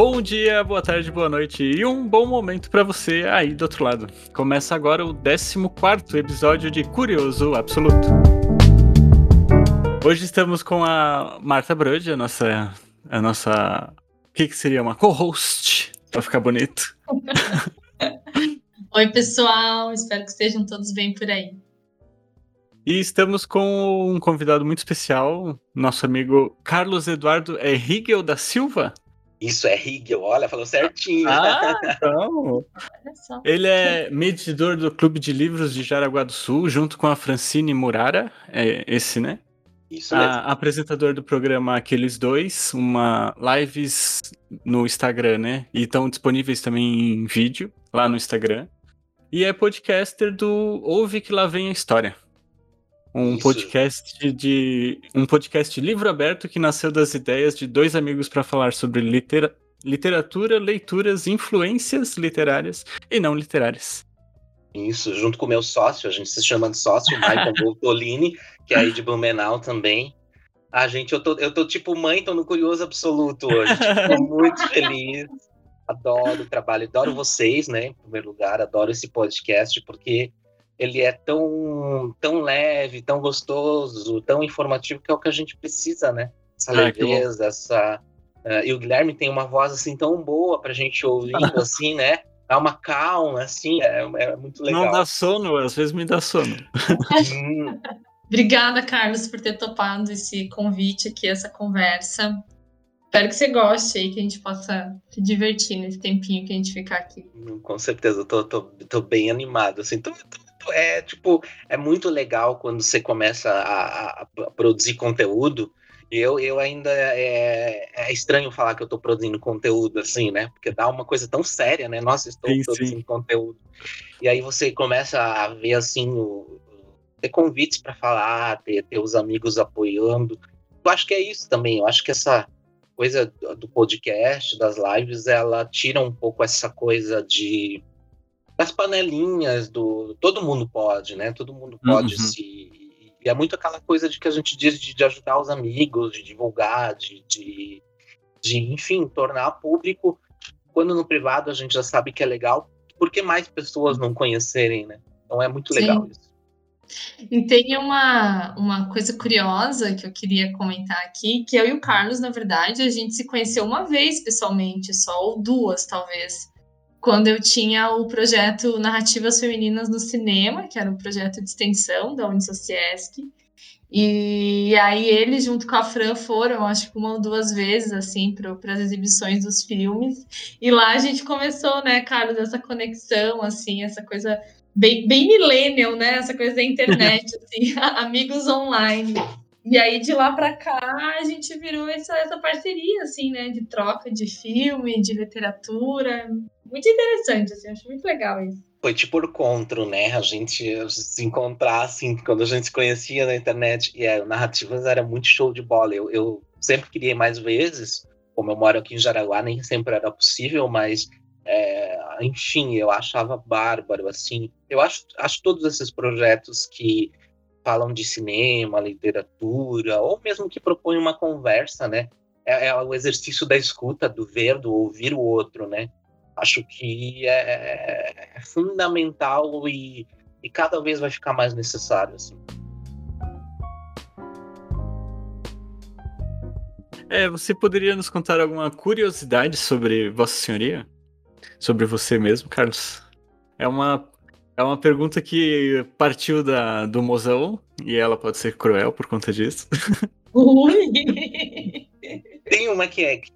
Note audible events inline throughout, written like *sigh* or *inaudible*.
Bom dia, boa tarde, boa noite e um bom momento para você aí do outro lado. Começa agora o 14 episódio de Curioso Absoluto. Hoje estamos com a Marta Brode, a nossa. A nossa. O que, que seria? Uma co-host, pra ficar bonito. *laughs* Oi, pessoal, espero que estejam todos bem por aí. E estamos com um convidado muito especial, nosso amigo Carlos Eduardo Rigel da Silva. Isso é Hegel, olha, falou certinho. Ah, *laughs* então. Ele é medidor do Clube de Livros de Jaraguá do Sul, junto com a Francine Murara, é esse, né? Isso mesmo. A, apresentador do programa Aqueles Dois, uma lives no Instagram, né? E estão disponíveis também em vídeo lá no Instagram. E é podcaster do Ouve que lá vem a história. Um Isso. podcast de. Um podcast livro aberto que nasceu das ideias de dois amigos para falar sobre litera, literatura, leituras, influências literárias e não literárias. Isso, junto com o meu sócio, a gente se chama de sócio, Michael *laughs* Boltolini, que é aí de Blumenau também. Ah, gente, eu tô, eu tô tipo mãe, tô no curioso absoluto hoje. Tipo, *laughs* muito feliz. Adoro o trabalho, adoro vocês, né? Em primeiro lugar, adoro esse podcast, porque ele é tão, tão leve, tão gostoso, tão informativo, que é o que a gente precisa, né? Essa ah, leveza, essa. Uh, e o Guilherme tem uma voz assim tão boa pra gente ouvir, *laughs* assim, né? Dá uma calma, assim, é, é, muito legal. Não dá sono, às vezes me dá sono. Hum. *laughs* Obrigada, Carlos, por ter topado esse convite aqui, essa conversa. Espero que você goste aí, que a gente possa se divertir nesse tempinho que a gente ficar aqui. Com certeza, eu tô, tô, tô bem animado, assim, tô, tô é tipo, é muito legal quando você começa a, a produzir conteúdo. E eu, eu ainda é, é, estranho falar que eu estou produzindo conteúdo assim, né? Porque dá uma coisa tão séria, né? Nossa, estou sim, produzindo sim. conteúdo. E aí você começa a ver assim, o, ter convites para falar, ter, ter os amigos apoiando. Eu acho que é isso também. Eu acho que essa coisa do podcast, das lives, ela tira um pouco essa coisa de das panelinhas do todo mundo pode, né? Todo mundo pode uhum. se e é muito aquela coisa de que a gente diz de, de ajudar os amigos, de divulgar, de, de, de, enfim, tornar público. Quando no privado a gente já sabe que é legal, por que mais pessoas não conhecerem, né? Então é muito legal Sim. isso. E tem uma, uma coisa curiosa que eu queria comentar aqui, que eu e o Carlos, na verdade, a gente se conheceu uma vez pessoalmente, só, ou duas, talvez quando eu tinha o projeto Narrativas Femininas no Cinema, que era um projeto de extensão da Unisociesc. E aí ele, junto com a Fran, foram, acho que uma ou duas vezes, assim, para as exibições dos filmes. E lá a gente começou, né, Carlos, essa conexão, assim, essa coisa bem, bem millennial, né? Essa coisa da internet, *laughs* assim, *laughs* amigos online. E aí, de lá para cá, a gente virou essa, essa parceria, assim, né? De troca de filme, de literatura. Muito interessante, assim, acho muito legal isso. Foi tipo por contra, né? A gente se encontrar, assim, quando a gente se conhecia na internet. E é, narrativas era muito show de bola. Eu, eu sempre queria mais vezes. Como eu moro aqui em Jaraguá, nem sempre era possível, mas é, enfim, eu achava bárbaro, assim. Eu acho, acho todos esses projetos que falam de cinema, literatura, ou mesmo que propõem uma conversa, né? É, é, o exercício da escuta, do ver, do ouvir o outro, né? Acho que é, é fundamental e, e, cada vez vai ficar mais necessário. Assim. É, você poderia nos contar alguma curiosidade sobre Vossa Senhoria? Sobre você mesmo, Carlos? É uma é uma pergunta que partiu da, do mozão, e ela pode ser cruel por conta disso. Ui. *laughs* Tem uma que é, que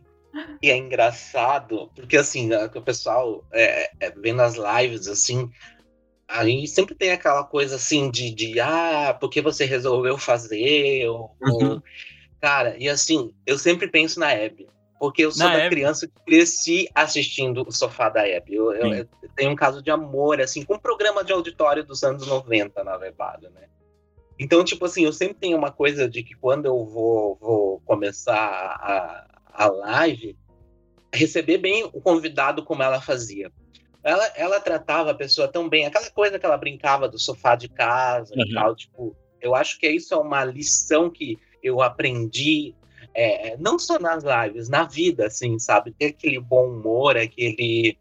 é engraçado, porque assim, né, o pessoal é, é, vendo as lives, assim, aí sempre tem aquela coisa assim de, de ah, porque você resolveu fazer? Ou, uhum. Cara, e assim, eu sempre penso na Abby. Porque eu sou Na da criança que cresci assistindo o Sofá da Hebe. Eu, eu, eu, tenho um caso de amor, assim, com um programa de auditório dos anos 90, na verdade, né? Então, tipo assim, eu sempre tenho uma coisa de que quando eu vou, vou começar a, a live, receber bem o convidado como ela fazia. Ela, ela tratava a pessoa tão bem, aquela coisa que ela brincava do sofá de casa uhum. e tal, tipo, eu acho que isso é uma lição que eu aprendi é, não só nas lives, na vida, assim, sabe? Ter aquele bom humor, aquele.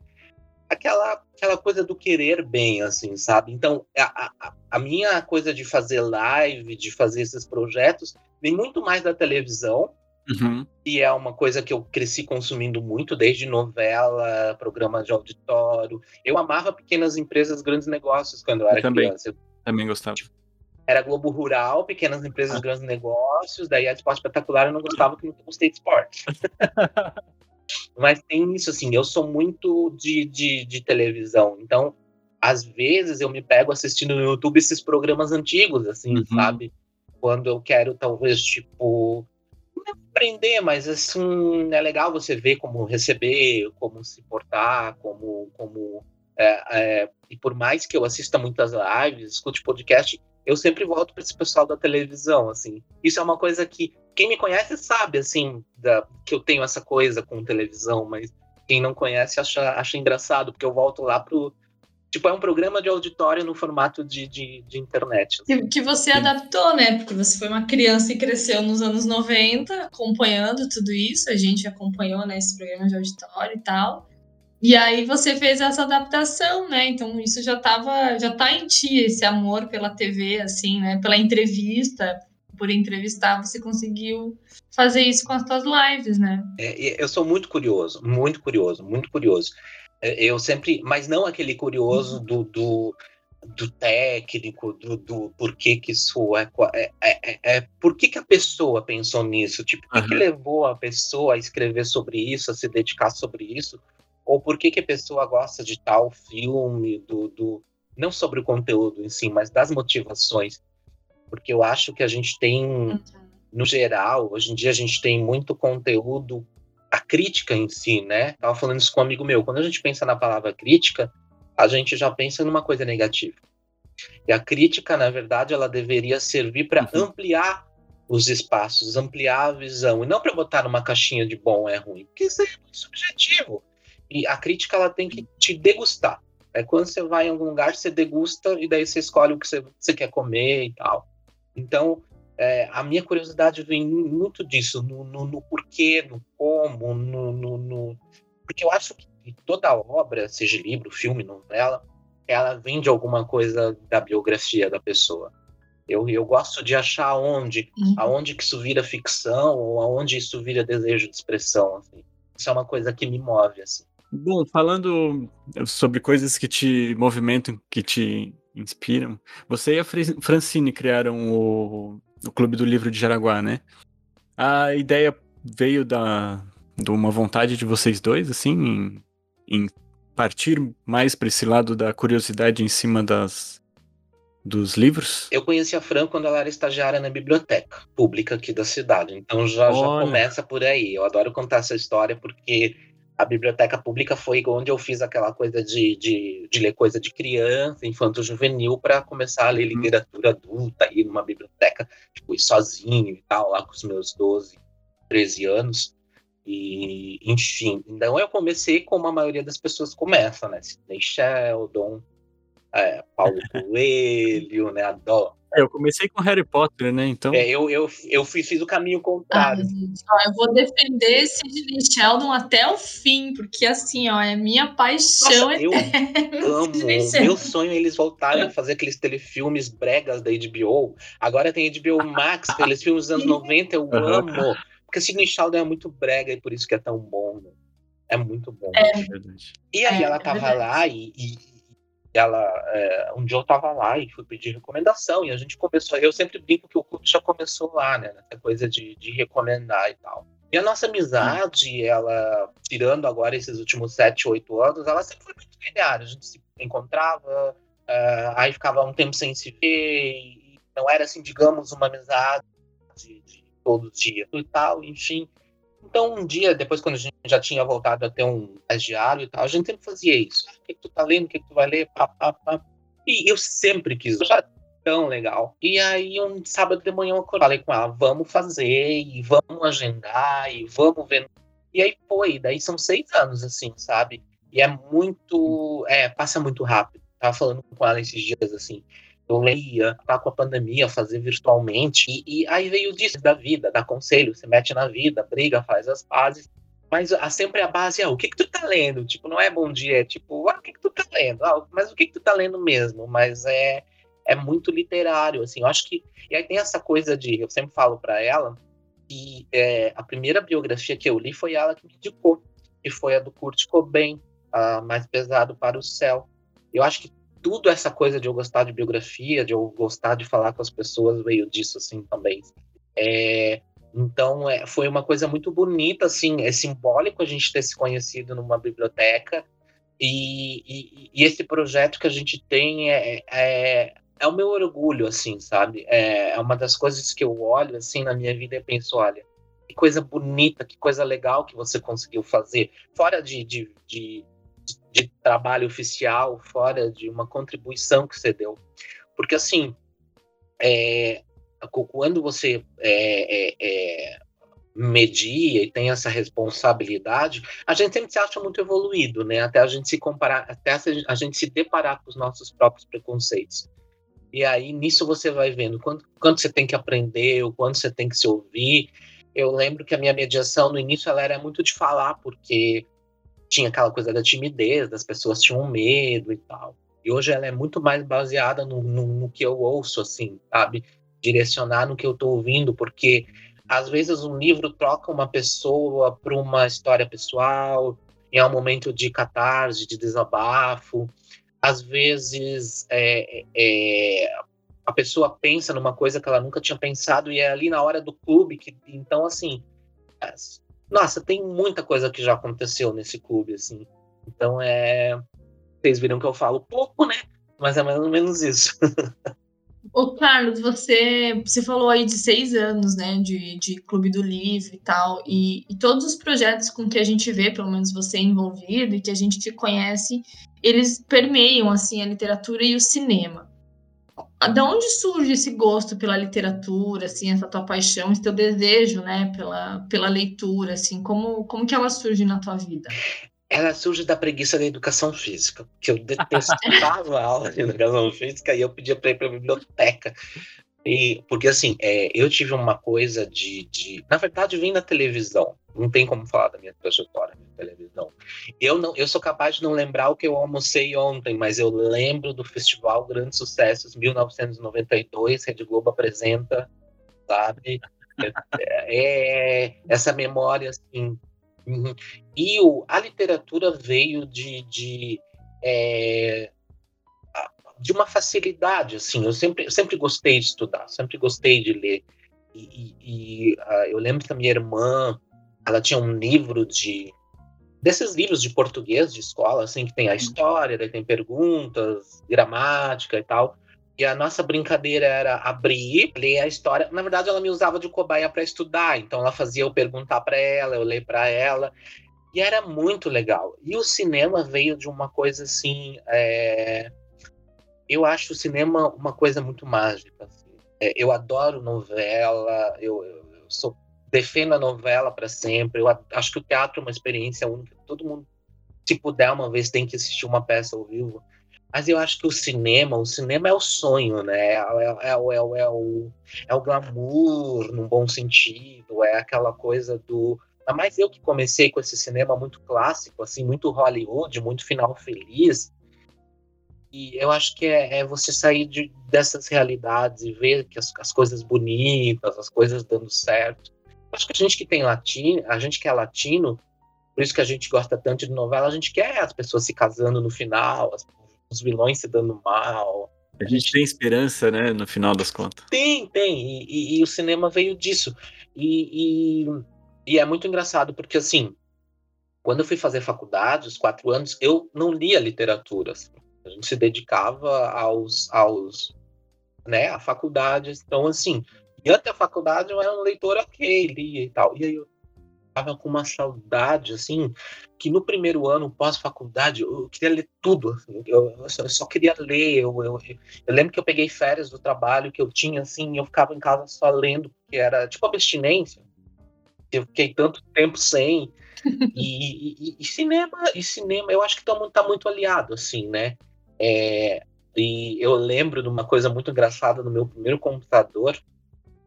Aquela, aquela coisa do querer bem, assim, sabe? Então, a, a, a minha coisa de fazer live, de fazer esses projetos, vem muito mais da televisão, Uhum. e é uma coisa que eu cresci consumindo muito, desde novela, programa de auditório. Eu amava pequenas empresas, grandes negócios quando eu era também. criança. Eu Também gostava. era Globo Rural, pequenas empresas, Ah. grandes negócios, daí a esporte espetacular eu não gostava porque nunca gostei de esporte. *laughs* Mas tem isso, assim, eu sou muito de, de, de televisão, então às vezes eu me pego assistindo no YouTube esses programas antigos, assim, Uhum. sabe? Quando eu quero, talvez, tipo, não aprender, mas assim, é legal você ver como receber, como se portar, como. como é, é, e por mais que eu assista muitas lives, escute podcast, eu sempre volto para esse pessoal da televisão, assim. Isso é uma coisa que quem me conhece sabe, assim, da, que eu tenho essa coisa com televisão, mas quem não conhece acha, acha engraçado, porque eu volto lá pro. Tipo, é um programa de auditório no formato de, de, de internet. assim. Que, você adaptou, né? Porque você foi uma criança e cresceu nos anos 90, acompanhando tudo isso. A gente acompanhou, né, esse programa de auditório e tal. E aí você fez essa adaptação, né? Então isso já tava, já tá em ti, esse amor pela TV, assim, né? Pela entrevista, por entrevistar, você conseguiu fazer isso com as suas lives, né? É, eu sou muito curioso, muito curioso, muito curioso. Eu sempre, mas não aquele curioso do, do, do técnico, do, do porquê que isso é, é, é, é, é por que, que a pessoa pensou nisso, tipo, o que, que levou a pessoa a escrever sobre isso, a se dedicar sobre isso, ou por que, que a pessoa gosta de tal filme, do, do não sobre o conteúdo em si, mas das motivações, porque eu acho que a gente tem no geral, hoje em dia a gente tem muito conteúdo, a crítica em si, né? Tava falando isso com um amigo meu. Quando a gente pensa na palavra crítica, a gente já pensa numa coisa negativa. E a crítica, na verdade, ela deveria servir para Uhum. ampliar os espaços, ampliar a visão, e não para botar numa caixinha de bom é ruim, porque isso é subjetivo. E a crítica ela tem que te degustar. É quando você vai em algum lugar, você degusta e daí você escolhe o que você, você quer comer e tal. Então, é, a minha curiosidade vem muito disso, no, no, no porquê, no como, no, no, no- Porque eu acho que toda obra, seja livro, filme, novela, ela vem de alguma coisa da biografia da pessoa. Eu, eu gosto de achar onde, Uhum. aonde que isso vira ficção ou aonde isso vira desejo de expressão. assim. Isso é uma coisa que me move, assim. Bom, falando sobre coisas que te movimentam, que te inspiram, você e a Francine criaram o, o Clube do Livro de Jaraguá, né? A ideia veio da, de uma vontade de vocês dois, assim, em, em partir mais para esse lado da curiosidade em cima das, dos livros? Eu conheci a Fran quando ela era estagiária na biblioteca pública aqui da cidade. Então já, já começa por aí. Eu adoro contar essa história porque a biblioteca pública foi onde eu fiz aquela coisa de, de, de ler coisa de criança, infanto juvenil, para começar a ler Uhum. literatura adulta, ir numa biblioteca, tipo, ir sozinho e tal, lá com os meus 12, 13 anos. E, enfim, então eu comecei como a maioria das pessoas começa, né? Sidney Sheldon, é, Paulo *laughs* Coelho, né? Adoro. Eu comecei com Harry Potter, né? Então, É, eu, eu, eu fui- fiz o caminho contrário. gente, ó, eu vou defender Sidney Sheldon até o fim, porque assim, ó, é minha paixão Nossa, eu amo. *laughs* Sidney Meu sonho é eles voltarem a fazer aqueles telefilmes bregas da HBO. Agora tem HBO Max, *laughs* aqueles filmes dos anos 90, eu Aham. amo. Porque Sidney Sheldon é muito brega e por isso que é tão bom. né? É muito bom. é verdade. E aí É, ela é tava lá e, e ela é, um dia eu tava lá e fui pedir recomendação e a gente começou. Eu sempre brinco que o clube já começou lá, né? Essa coisa de, de recomendar e tal. E a nossa amizade, ela, tirando agora esses últimos sete, oito anos, ela sempre foi muito linear. A gente se encontrava, é, aí ficava um tempo sem se ver, e não era assim, digamos, uma amizade de, de todo dia e tal, enfim. Então, um dia, depois, quando a gente já tinha voltado a ter um estagiário e tal, a gente sempre fazia isso. Ah, o que, que tu tá lendo? O que, que tu vai ler? Pá, pá, pá. E eu sempre quis, eu já tão legal. E aí, um sábado de manhã, eu falei com ela: vamos fazer, e vamos agendar, e vamos ver. E aí foi, daí são seis anos, assim, sabe? E é muito. É, passa muito rápido. Tava falando com ela esses dias, assim. Eu leia, tá com a pandemia, fazer virtualmente. E, e, aí veio disso da vida, dá conselho, se mete na vida, briga, faz as pazes. Mas a, sempre a base é o que, que tu tá lendo? Tipo, não é bom dia, é tipo, ah, o que, que tu tá lendo? Ah, mas o que, que tu tá lendo mesmo? Mas é, é muito literário, assim. Eu acho que. E aí tem essa coisa de. Eu sempre falo para ela que é, a primeira biografia que eu li foi ela que me indicou, que foi a do Kurt Cobain, a Mais Pesado para o Céu. Eu acho que tudo essa coisa de eu gostar de biografia, de eu gostar de falar com as pessoas, veio disso, assim, também. É, então, é, foi uma coisa muito bonita, assim, é simbólico a gente ter se conhecido numa biblioteca, e, e, e esse projeto que a gente tem é, é, é, o meu orgulho, assim, sabe? É, é uma das coisas que eu olho, assim, na minha vida e penso, olha, que coisa bonita, que coisa legal que você conseguiu fazer, fora de, de, de de trabalho oficial, fora de uma contribuição que você deu. Porque, assim, é, quando você é, é, é, media e tem essa responsabilidade, a gente sempre se acha muito evoluído, né? Até a gente se comparar, até a gente se deparar com os nossos próprios preconceitos. E aí, nisso você vai vendo quanto, quanto você tem que aprender, o quanto você tem que se ouvir. Eu lembro que a minha mediação, no início, ela era muito de falar, porque tinha aquela coisa da timidez, das pessoas tinham medo e tal. E hoje ela é muito mais baseada no, no, no que eu ouço, assim, sabe? Direcionar no que eu estou ouvindo, porque às vezes um livro troca uma pessoa para uma história pessoal, em um momento de catarse, de desabafo. Às vezes é, é, a pessoa pensa numa coisa que ela nunca tinha pensado e é ali na hora do clube que então assim nossa, tem muita coisa que já aconteceu nesse clube, assim. Então é. Vocês viram que eu falo pouco, né? Mas é mais ou menos isso. *laughs* Ô, Carlos, você, você falou aí de seis anos, né, de, de Clube do Livro e tal, e, e, todos os projetos com que a gente vê, pelo menos você envolvido e que a gente te conhece, eles permeiam, assim, a literatura e o cinema da onde surge esse gosto pela literatura, assim, essa tua paixão, esse teu desejo, né, pela, pela leitura, assim, como, como que ela surge na tua vida? Ela surge da preguiça da educação física, que eu detestava a *laughs* aula de educação física e eu pedia para ir para a biblioteca. E, porque assim, é, eu tive uma coisa de, de. Na verdade, vim da televisão. Não tem como falar da minha trajetória na televisão. Eu não, eu sou capaz de não lembrar o que eu almocei ontem, mas eu lembro do Festival Grandes Sucessos 1992, Rede Globo apresenta, sabe? É, é essa memória assim. Uhum. E o, a literatura veio de, de é, de uma facilidade, assim. Eu sempre, eu sempre gostei de estudar, sempre gostei de ler. E, e, e uh, eu lembro que a minha irmã, ela tinha um livro de desses livros de português de escola, assim, que tem a história, daí tem perguntas, gramática e tal. E a nossa brincadeira era abrir, ler a história. Na verdade, ela me usava de cobaia para estudar, então ela fazia eu perguntar para ela, eu ler para ela. E era muito legal. E o cinema veio de uma coisa assim. É... Eu acho o cinema uma coisa muito mágica. Assim. É, eu adoro novela, eu, eu, eu sou defendo a novela para sempre. Eu acho que o teatro é uma experiência única. Todo mundo, se puder, uma vez tem que assistir uma peça ao vivo. Mas eu acho que o cinema, o cinema é o sonho, né? É, é, é, é, o, é, o, é o glamour, num bom sentido, é aquela coisa do. Mais eu que comecei com esse cinema muito clássico, assim, muito Hollywood, muito final feliz. E eu acho que é, é você sair de, dessas realidades e ver que as, as coisas bonitas, as coisas dando certo. Acho que a gente que tem latino, a gente que é latino, por isso que a gente gosta tanto de novela, a gente quer as pessoas se casando no final, as, os vilões se dando mal. A gente tem esperança, né, no final das contas. Tem, tem. E, e, e o cinema veio disso. E, e, é muito engraçado, porque assim, quando eu fui fazer faculdade, os quatro anos, eu não lia literatura. A gente se dedicava aos, aos né, à faculdade. Então, assim, e até a faculdade eu era um leitor ok, lia e tal. E aí eu tava com uma saudade, assim, que no primeiro ano, pós-faculdade, eu queria ler tudo. Assim, eu, eu, só queria ler. Eu, eu, eu, lembro que eu peguei férias do trabalho que eu tinha, assim, eu ficava em casa só lendo, porque era tipo abstinência. Eu fiquei tanto tempo sem. *laughs* E, e, e cinema, e cinema, eu acho que tá, tá muito aliado, assim, né? É, E eu lembro de uma coisa muito engraçada no meu primeiro computador,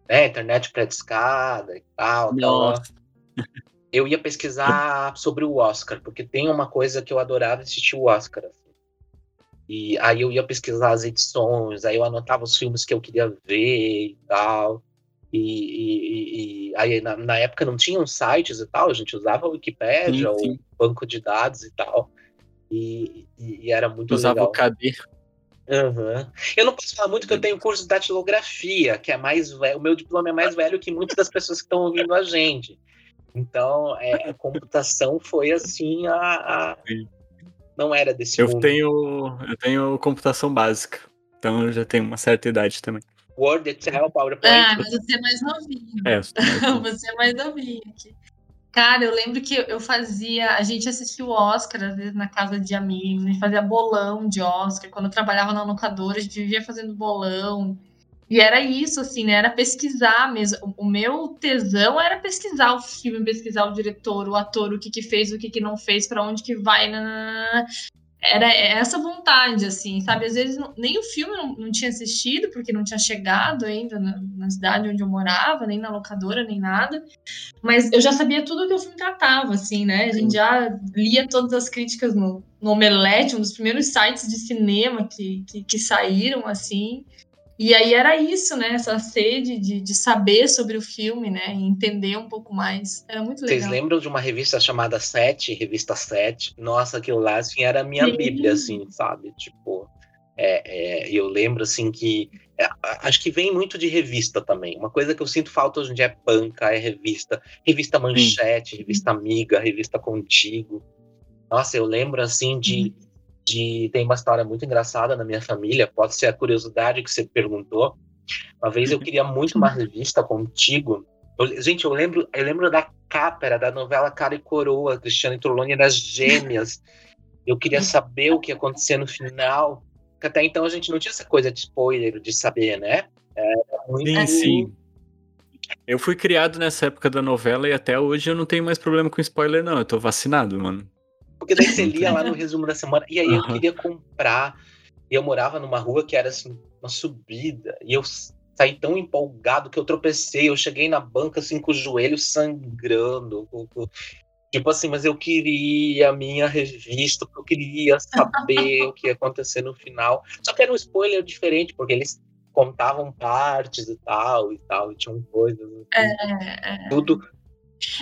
né? Internet pré-discada e tal. tal eu ia pesquisar sobre o Oscar, porque tem uma coisa que eu adorava assistir o Oscar. Assim. E aí eu ia pesquisar as edições, aí eu anotava os filmes que eu queria ver e tal. E, e, e aí na, na, época não tinham sites e tal, a gente usava a Wikipédia ou banco de dados e tal. E, e era muito usava legal. Usava o KD. Uhum. Eu não posso falar muito que eu tenho curso de datilografia, que é mais velho, o meu diploma é mais velho que muitas das pessoas que estão ouvindo a gente. Então, é, a computação foi assim a, a... não era desse eu mundo. tenho eu tenho computação básica, então eu já tenho uma certa idade também. Word, Excel, PowerPoint. Ah, mas você é mais novinho. É, mais *laughs* você é mais novinho aqui. Cara, eu lembro que eu fazia. A gente assistia o Oscar, às vezes, na casa de amigos, a gente fazia bolão de Oscar. Quando eu trabalhava na locadora, a gente vivia fazendo bolão. E era isso, assim, né? Era pesquisar mesmo. O meu tesão era pesquisar o filme, pesquisar o diretor, o ator, o que que fez, o que que não fez, para onde que vai. Nanana era essa vontade, assim, sabe? Às vezes nem o filme não, não tinha assistido, porque não tinha chegado ainda na, na, cidade onde eu morava, nem na locadora, nem nada. Mas eu já sabia tudo que o filme tratava, assim, né? A gente já lia todas as críticas no, no Omelete, um dos primeiros sites de cinema que, que, que saíram, assim. E aí era isso, né? Essa sede de, de saber sobre o filme, né? E entender um pouco mais. Era muito legal. Vocês lembram de uma revista chamada Sete, Revista Sete? Nossa, aquilo lá, assim, era a minha Sim. bíblia, assim, sabe? Tipo, é, é, eu lembro, assim, que... É, acho que vem muito de revista também. Uma coisa que eu sinto falta hoje em dia é panca, é revista. Revista Manchete, Sim. revista Amiga, revista Contigo. Nossa, eu lembro, assim, de... Uhum de tem uma história muito engraçada na minha família, pode ser a curiosidade que você perguntou. Uma vez eu queria muito uma revista contigo. Eu, gente, eu lembro, eu lembro da capa, era da novela Cara e Coroa, Cristiano e Trolone das gêmeas. Eu queria saber o que ia acontecer no final. Porque até então a gente não tinha essa coisa de spoiler, de saber, né? Era muito... Sim, sim. Eu fui criado nessa época da novela e até hoje eu não tenho mais problema com spoiler, não. Eu tô vacinado, mano. Porque daí você lia lá no resumo da semana. E aí uhum. eu queria comprar. E eu morava numa rua que era assim, uma subida. E eu saí tão empolgado que eu tropecei. Eu cheguei na banca assim com os joelhos sangrando. Tipo assim, mas eu queria a minha revista, porque eu queria saber o que ia acontecer no final. Só que era um spoiler diferente, porque eles contavam partes e tal, e tal, e tinham coisas. Assim, é, é. Tudo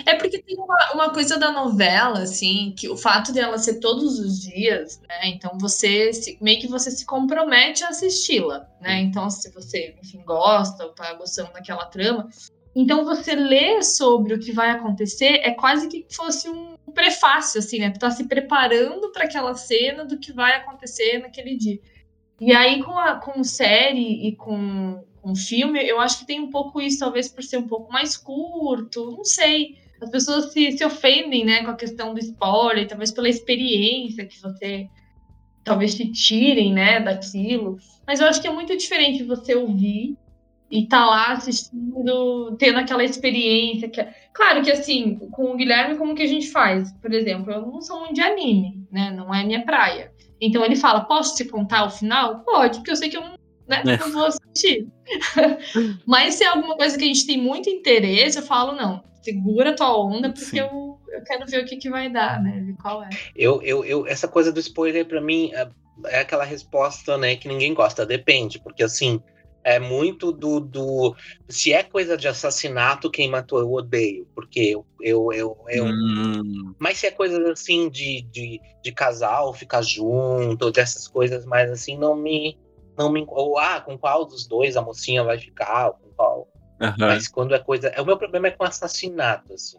é porque tem uma, uma, coisa da novela, assim, que o fato dela ser todos os dias, né? Então você se, meio que você se compromete a assisti-la, né? Então, se você, enfim, gosta ou tá gostando daquela trama, então você lê sobre o que vai acontecer é quase que fosse um prefácio, assim, né? Tu tá se preparando para aquela cena do que vai acontecer naquele dia. E aí, com, a, com série e com um filme, eu acho que tem um pouco isso, talvez por ser um pouco mais curto, não sei. As pessoas se, se ofendem, né, com a questão do spoiler, talvez pela experiência que você talvez te tirem, né, daquilo. Mas eu acho que é muito diferente você ouvir e tá lá assistindo, tendo aquela experiência. Que... É, claro que assim, com o Guilherme, como que a gente faz? Por exemplo, eu não sou muito de anime, né? Não é minha praia. Então ele fala, posso te contar o final? Pode, porque eu sei que eu não né? É. Não vou assistir. Mas se é alguma coisa que a gente tem muito interesse, eu falo, não, segura tua onda, porque eu, eu quero ver o que, que vai dar, né? Qual é. Eu, eu, eu, essa coisa do spoiler, para mim, é, é, aquela resposta, né, que ninguém gosta. Depende, porque assim. É muito do, do. Se é coisa de assassinato, quem matou eu odeio. Porque eu. eu, eu, eu... Hum. Mas se é coisa assim de, de, de casal, ficar junto, dessas coisas mais assim, não me não me ou ah, com qual dos dois a mocinha vai ficar, com qual. Uhum. Mas quando é coisa, é o meu problema é com assassinato, assim.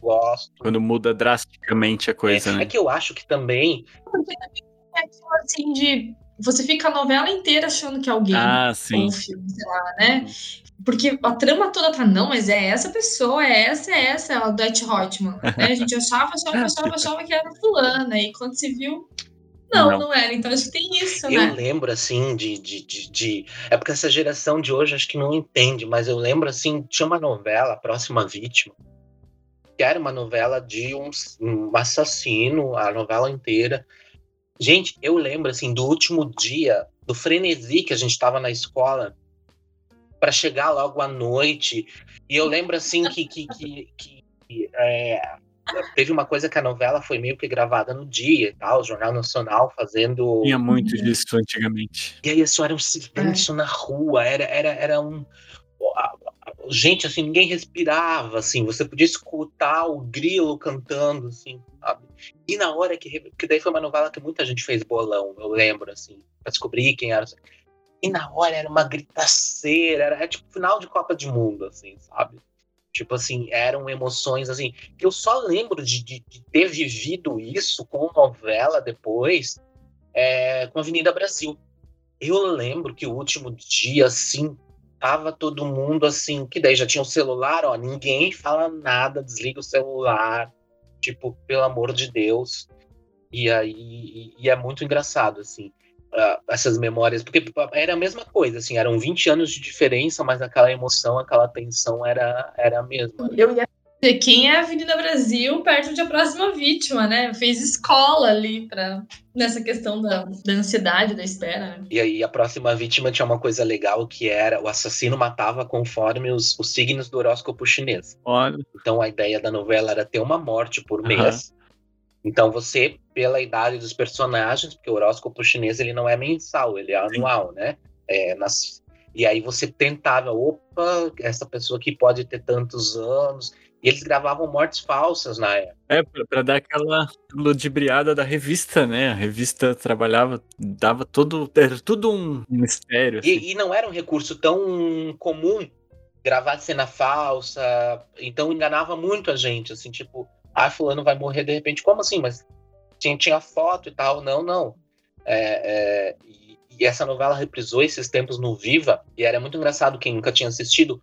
Gosto. Quando muda drasticamente a coisa, é, né? É que eu acho que também porque é aquilo assim de você fica a novela inteira achando que é alguém ah, sim. ou filme, sei lá, né? Porque a trama toda tá, não, mas é essa pessoa, é essa, é essa, é o Dutch Hotman. Né? A gente achava, achava, achava, achava que era fulana. E quando se viu, não, não, não, era. Então acho que tem isso, eu né? Eu lembro, assim, de, de, de, de, É porque essa geração de hoje acho que não entende, mas eu lembro, assim, tinha uma novela, Próxima Vítima, que era uma novela de um, um assassino, a novela inteira. Gente, eu lembro assim do último dia, do frenesi que a gente estava na escola para chegar logo à noite. E eu lembro assim que, que, que, que é, teve uma coisa que a novela foi meio que gravada no dia e tal, o Jornal Nacional fazendo. Tinha muito disso antigamente. E aí isso era um silêncio é. na rua, era, era, era um. Gente, assim, ninguém respirava, assim, você podia escutar o grilo cantando, assim, sabe? E na hora que. Porque daí foi uma novela que muita gente fez bolão, eu lembro, assim, pra descobrir quem era. E na hora era uma gritaceira, era, era tipo final de Copa de Mundo, assim, sabe? Tipo assim, eram emoções assim. Eu só lembro de, de, de ter vivido isso com novela depois, é, com Avenida Brasil. Eu lembro que o último dia, assim, tava todo mundo assim, que daí já tinha o um celular, ó, ninguém fala nada, desliga o celular, tipo, pelo amor de Deus. E aí, e é muito engraçado, assim uh, essas memórias, porque era a mesma coisa, assim, eram 20 anos de diferença, mas aquela emoção, aquela tensão era, era a mesma. Eu ia dizer, quem é a Avenida Brasil perto de A Próxima Vítima, né? Fez escola ali para nessa questão da, da ansiedade, da espera. Né? E aí a Próxima Vítima tinha uma coisa legal que era o assassino matava conforme os, os signos do horóscopo chinês. Olha. Então a ideia da novela era ter uma morte por mês. Uhum. Então você, pela idade dos personagens, porque o horóscopo chinês ele não é mensal, ele é anual, né? É, nas... E aí você tentava, opa, essa pessoa aqui pode ter tantos anos. E eles gravavam mortes falsas na época. É, para dar aquela ludibriada da revista, né? A revista trabalhava, dava todo, era tudo um mistério. Assim. E, e não era um recurso tão comum gravar cena falsa, então enganava muito a gente, assim, tipo, ah, fulano vai morrer de repente. Como assim? Mas tinha, tinha foto e tal. Não, não. É, é, e, e, essa novela reprisou esses tempos no Viva, e era muito engraçado quem nunca tinha assistido,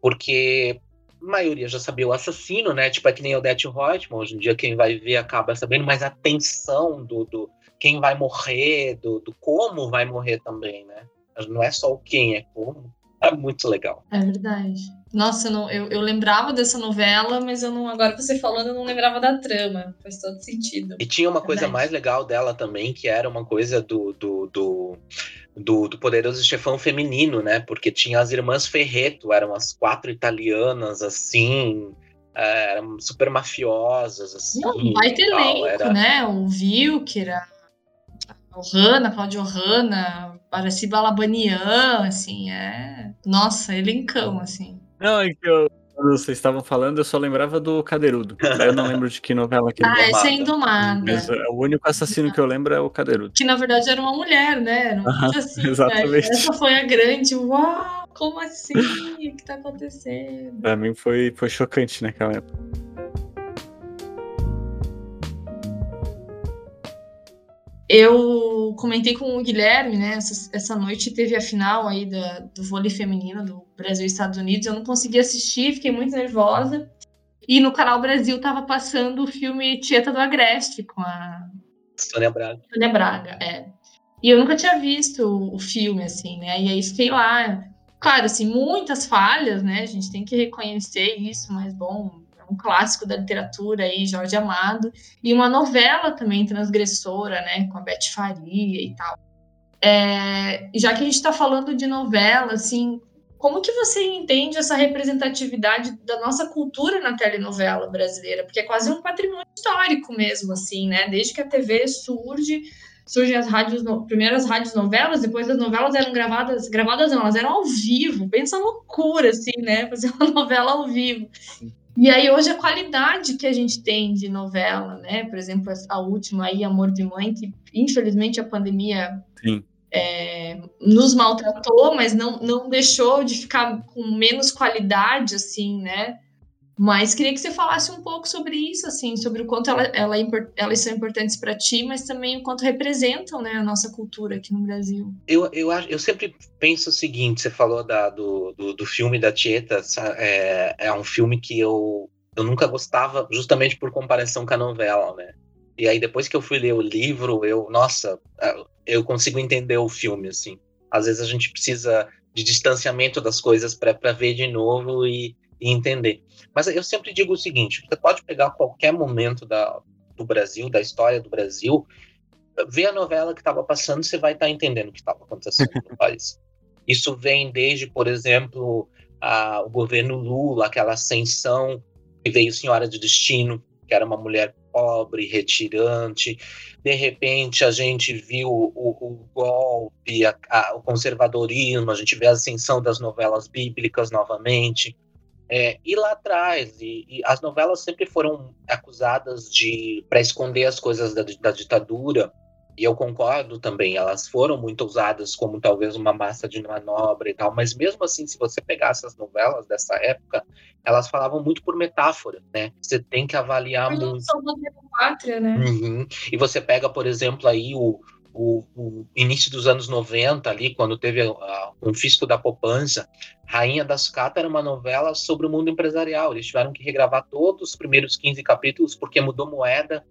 porque a maioria já sabia o assassino, né? Tipo, é que nem Odete Reutemann, hoje em dia quem vai ver acaba sabendo, mas a tensão do, do quem vai morrer, do, do como vai morrer também, né? Não é só o quem, é como. É muito legal. É verdade. Nossa, eu, não, eu, eu, lembrava dessa novela, mas eu não. Agora você falando, eu não lembrava da trama. Faz todo sentido. E tinha uma coisa mais legal dela também, que era uma coisa do, do, do, do, do poderoso chefão feminino, né? Porque tinha as irmãs Ferreto, eram as quatro italianas, assim. É, eram super mafiosas, assim. Não, vai ter elenco, era... né? O Vilker, a Hanna, Claudio Hanna, Araci Balabanian, assim, é. Nossa, elencão, assim. Não, é que eu, quando vocês estavam falando, eu só lembrava do Cadeirudo. eu não lembro de que novela que Ah, esse é Indomada. Mas é, o único assassino que eu lembro é o Cadeirudo. Que na verdade era uma mulher, né? Era uma assim, exatamente. Né? Essa foi a grande. Uau, como assim? O que tá acontecendo? Pra mim foi, foi chocante naquela época. Eu comentei com o Guilherme, né? Essa, essa noite teve a final aí da, do vôlei feminino do Brasil e Estados Unidos. Eu não consegui assistir, fiquei muito nervosa. E no canal Brasil tava passando o filme Tieta do Agreste com a Sônia Braga. Sônia Braga, é. E eu nunca tinha visto o filme, assim, né? E aí fiquei lá. Claro, assim, muitas falhas, né? A gente tem que reconhecer isso, mas bom, um clássico da literatura aí, Jorge Amado, e uma novela também transgressora, né, com a Beth Faria e tal. É, já que a gente está falando de novela, assim, como que você entende essa representatividade da nossa cultura na telenovela brasileira? Porque é quase um patrimônio histórico mesmo, assim, né? Desde que a TV surge, surgem as rádios, primeiras rádios novelas, depois as novelas eram gravadas, gravadas não, elas eram ao vivo, pensa loucura, assim, né? Fazer uma *laughs* novela ao vivo. E aí hoje a qualidade que a gente tem de novela, né? Por exemplo, a última aí, Amor de Mãe, que infelizmente a pandemia é, nos maltratou, mas não, não deixou de ficar com menos qualidade, assim, né? Mas queria que você falasse um pouco sobre isso, assim, sobre o quanto ela, ela, é elas são importantes para ti, mas também o quanto representam né, a nossa cultura aqui no Brasil. Eu, eu, eu sempre penso o seguinte: você falou da, do, do, do filme da Tieta, é, é um filme que eu, eu nunca gostava, justamente por comparação com a novela, né? E aí, depois que eu fui ler o livro, eu, nossa, eu consigo entender o filme, assim. Às vezes a gente precisa de distanciamento das coisas para ver de novo e e entender. Mas eu sempre digo o seguinte: você pode pegar qualquer momento da, do Brasil, da história do Brasil, vê a novela que estava passando, você vai estar tá entendendo o que estava acontecendo no *laughs* país. Isso vem desde, por exemplo, a, o governo Lula, aquela ascensão que veio Senhora de Destino, que era uma mulher pobre, retirante. De repente, a gente viu o, o golpe, a, a, o conservadorismo, a gente vê a ascensão das novelas bíblicas novamente. É, e lá atrás, e, e, as novelas sempre foram acusadas de para esconder as coisas da, da ditadura, e eu concordo também, elas foram muito usadas como talvez uma massa de manobra e tal, mas mesmo assim, se você pegar essas novelas dessa época, elas falavam muito por metáfora, né? Você tem que avaliar muito. pátria, né? Uhum. E você pega, por exemplo, aí o, o, o, início dos anos 90, ali, quando teve o confisco da poupança, Rainha da Sucata era uma novela sobre o mundo empresarial. Eles tiveram que regravar todos os primeiros 15 capítulos porque mudou moeda,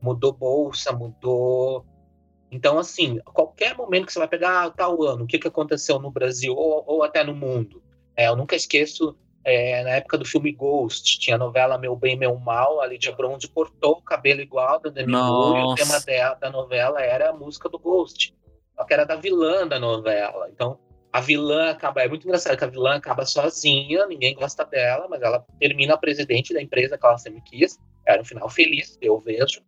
mudou bolsa, mudou então, assim, qualquer momento que você vai pegar ah, tal ano, o que, que aconteceu no Brasil ou, ou até no mundo. É, eu nunca esqueço, é, na época do filme Ghost, tinha a novela Meu Bem, Meu Mal, a Lídia Bronze cortou o cabelo igual da Demi Moore, e o tema da, da novela era a música do Ghost, só que era da vilã da novela. Então, a vilã acaba. É muito engraçado que a vilã acaba sozinha, ninguém gosta dela, mas ela termina presidente da empresa que ela sempre quis. Era um final feliz, eu vejo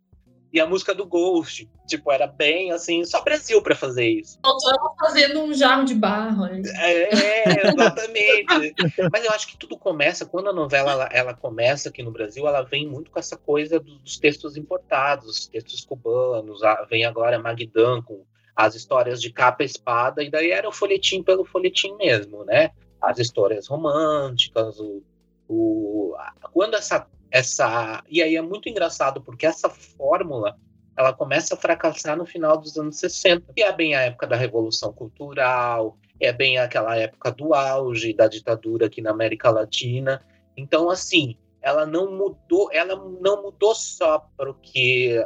e a música do Ghost. Tipo, era bem assim, só Brasil para fazer isso. Faltou ela fazendo um jarro de barro. Né? É, exatamente. Mas eu acho que tudo começa, quando a novela ela, ela, começa aqui no Brasil, ela vem muito com essa coisa dos textos importados, textos cubanos. Vem agora Magdan com as histórias de capa e espada, e daí era o folhetim pelo folhetim mesmo, né? As histórias românticas, o, o, quando essa essa e aí é muito engraçado porque essa fórmula ela começa a fracassar no final dos anos 60, que é bem a época da revolução cultural, é bem aquela época do auge da ditadura aqui na América Latina. Então assim, ela não mudou, ela não mudou só porque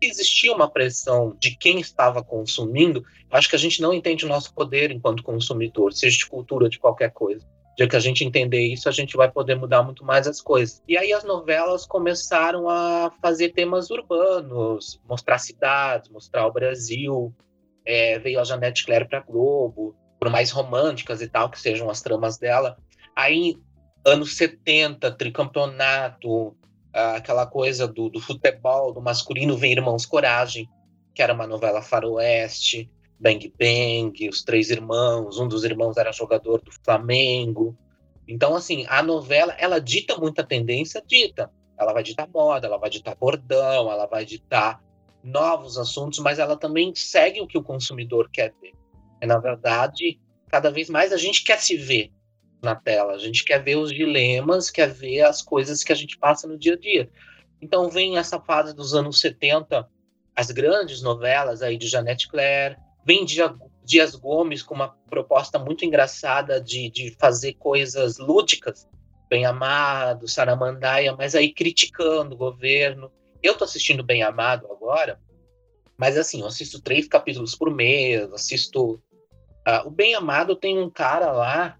existia uma pressão de quem estava consumindo. Acho que a gente não entende o nosso poder enquanto consumidor, seja de cultura de qualquer coisa dia que a gente entender isso, a gente vai poder mudar muito mais as coisas. E aí as novelas começaram a fazer temas urbanos, mostrar cidades, mostrar o Brasil. É, veio a Janete Claire para Globo, por mais românticas e tal, que sejam as tramas dela. Aí, anos 70, tricampeonato, aquela coisa do, do futebol, do masculino, vem Irmãos Coragem, que era uma novela faroeste. Bang Bang, os três irmãos, um dos irmãos era jogador do Flamengo. Então, assim, a novela, ela dita muita tendência, dita. Ela vai ditar moda, ela vai ditar bordão, ela vai ditar novos assuntos, mas ela também segue o que o consumidor quer ver. E, na verdade, cada vez mais a gente quer se ver na tela, a gente quer ver os dilemas, quer ver as coisas que a gente passa no dia a dia. Então vem essa fase dos anos 70, as grandes novelas aí de Janete Claire, Vem Dias Gomes com uma proposta muito engraçada de, de fazer coisas lúdicas, Bem Amado, Saramandaia, mas aí criticando o governo. Eu tô assistindo Bem Amado agora, mas assim, eu assisto três capítulos por mês, assisto. Uh, o Bem Amado tem um cara lá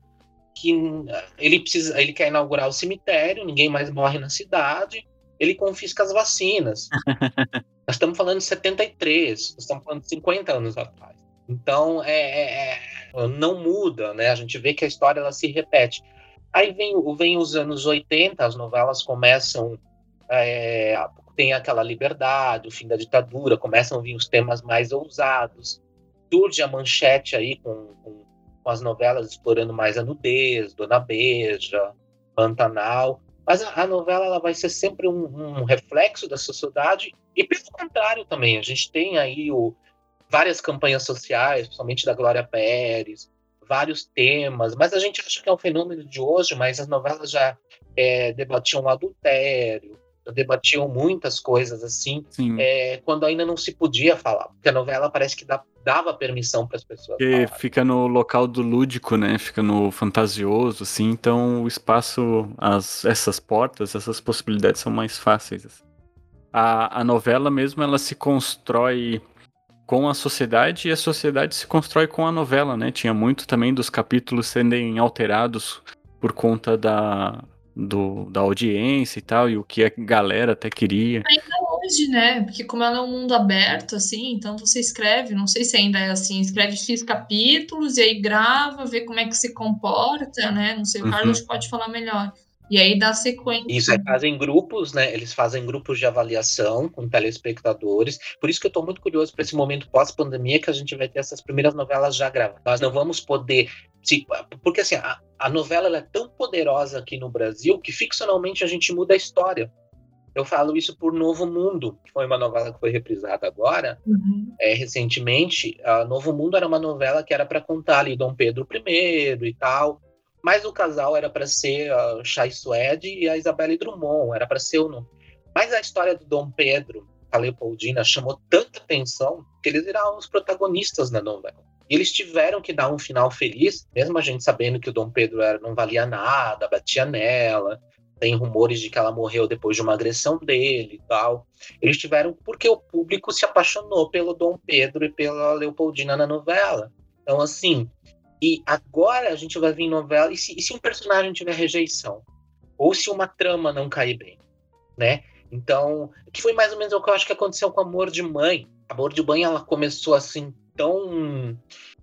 que uh, ele precisa, ele quer inaugurar o cemitério, ninguém mais morre na cidade, ele confisca as vacinas. *laughs* nós estamos falando de 73, nós estamos falando de 50 anos atrás. Então, é, é, é, não muda, né? A gente vê que a história ela se repete. Aí vem, vem os anos 80, as novelas começam, é, tem aquela liberdade, o fim da ditadura, começam a vir os temas mais ousados. Surge a manchete aí com, com, com as novelas explorando mais a nudez, Dona Beija, Pantanal. Mas a, a novela ela vai ser sempre um, um reflexo da sociedade e pelo contrário também. A gente tem aí o, várias campanhas sociais, principalmente da Glória Pérez, vários temas, mas a gente acha que é um fenômeno de hoje, mas as novelas já é, debatiam o adultério, debatiam muitas coisas assim, é, quando ainda não se podia falar, porque a novela parece que dá, dava permissão para as pessoas. Porque fica no local do lúdico, né? Fica no fantasioso, assim, então o espaço, as, essas portas, essas possibilidades são mais fáceis. Assim. A, a novela mesmo, ela se constrói com a sociedade e a sociedade se constrói com a novela, né? Tinha muito também dos capítulos serem alterados por conta da, do, da audiência e tal, e o que a galera até queria. Ainda hoje, né? Porque como ela é um mundo aberto, assim, então você escreve, não sei se ainda é assim, escreve X capítulos e aí grava, vê como é que se comporta, né? Não sei, o Carlos uhum. pode falar melhor. E aí dá sequência. Isso, é, fazem grupos, né? Eles fazem grupos de avaliação com telespectadores. Por isso que eu estou muito curioso para esse momento pós-pandemia que a gente vai ter essas primeiras novelas já gravadas. Nós não vamos poder. Se, porque assim, a, a novela é tão poderosa aqui no Brasil que ficcionalmente a gente muda a história. Eu falo isso por Novo Mundo, que foi uma novela que foi reprisada agora, uhum. é, recentemente. A Novo Mundo era uma novela que era para contar ali Dom Pedro I e tal. Mas o casal era para ser a Chai Suede e a Isabelle Drummond, era para ser o nome. Mas a história do Dom Pedro, a Leopoldina, chamou tanta atenção que eles viraram os protagonistas da novela. E eles tiveram que dar um final feliz, mesmo a gente sabendo que o Dom Pedro era, não valia nada, batia nela. Tem rumores de que ela morreu depois de uma agressão dele e tal. Eles tiveram porque o público se apaixonou pelo Dom Pedro e pela Leopoldina na novela. Então, assim, e agora a gente vai em novela. E se, e se um personagem tiver rejeição? Ou se uma trama não cair bem? Né? Então, que foi mais ou menos o que eu acho que aconteceu com Amor de Mãe. Amor de Mãe, ela começou assim, tão,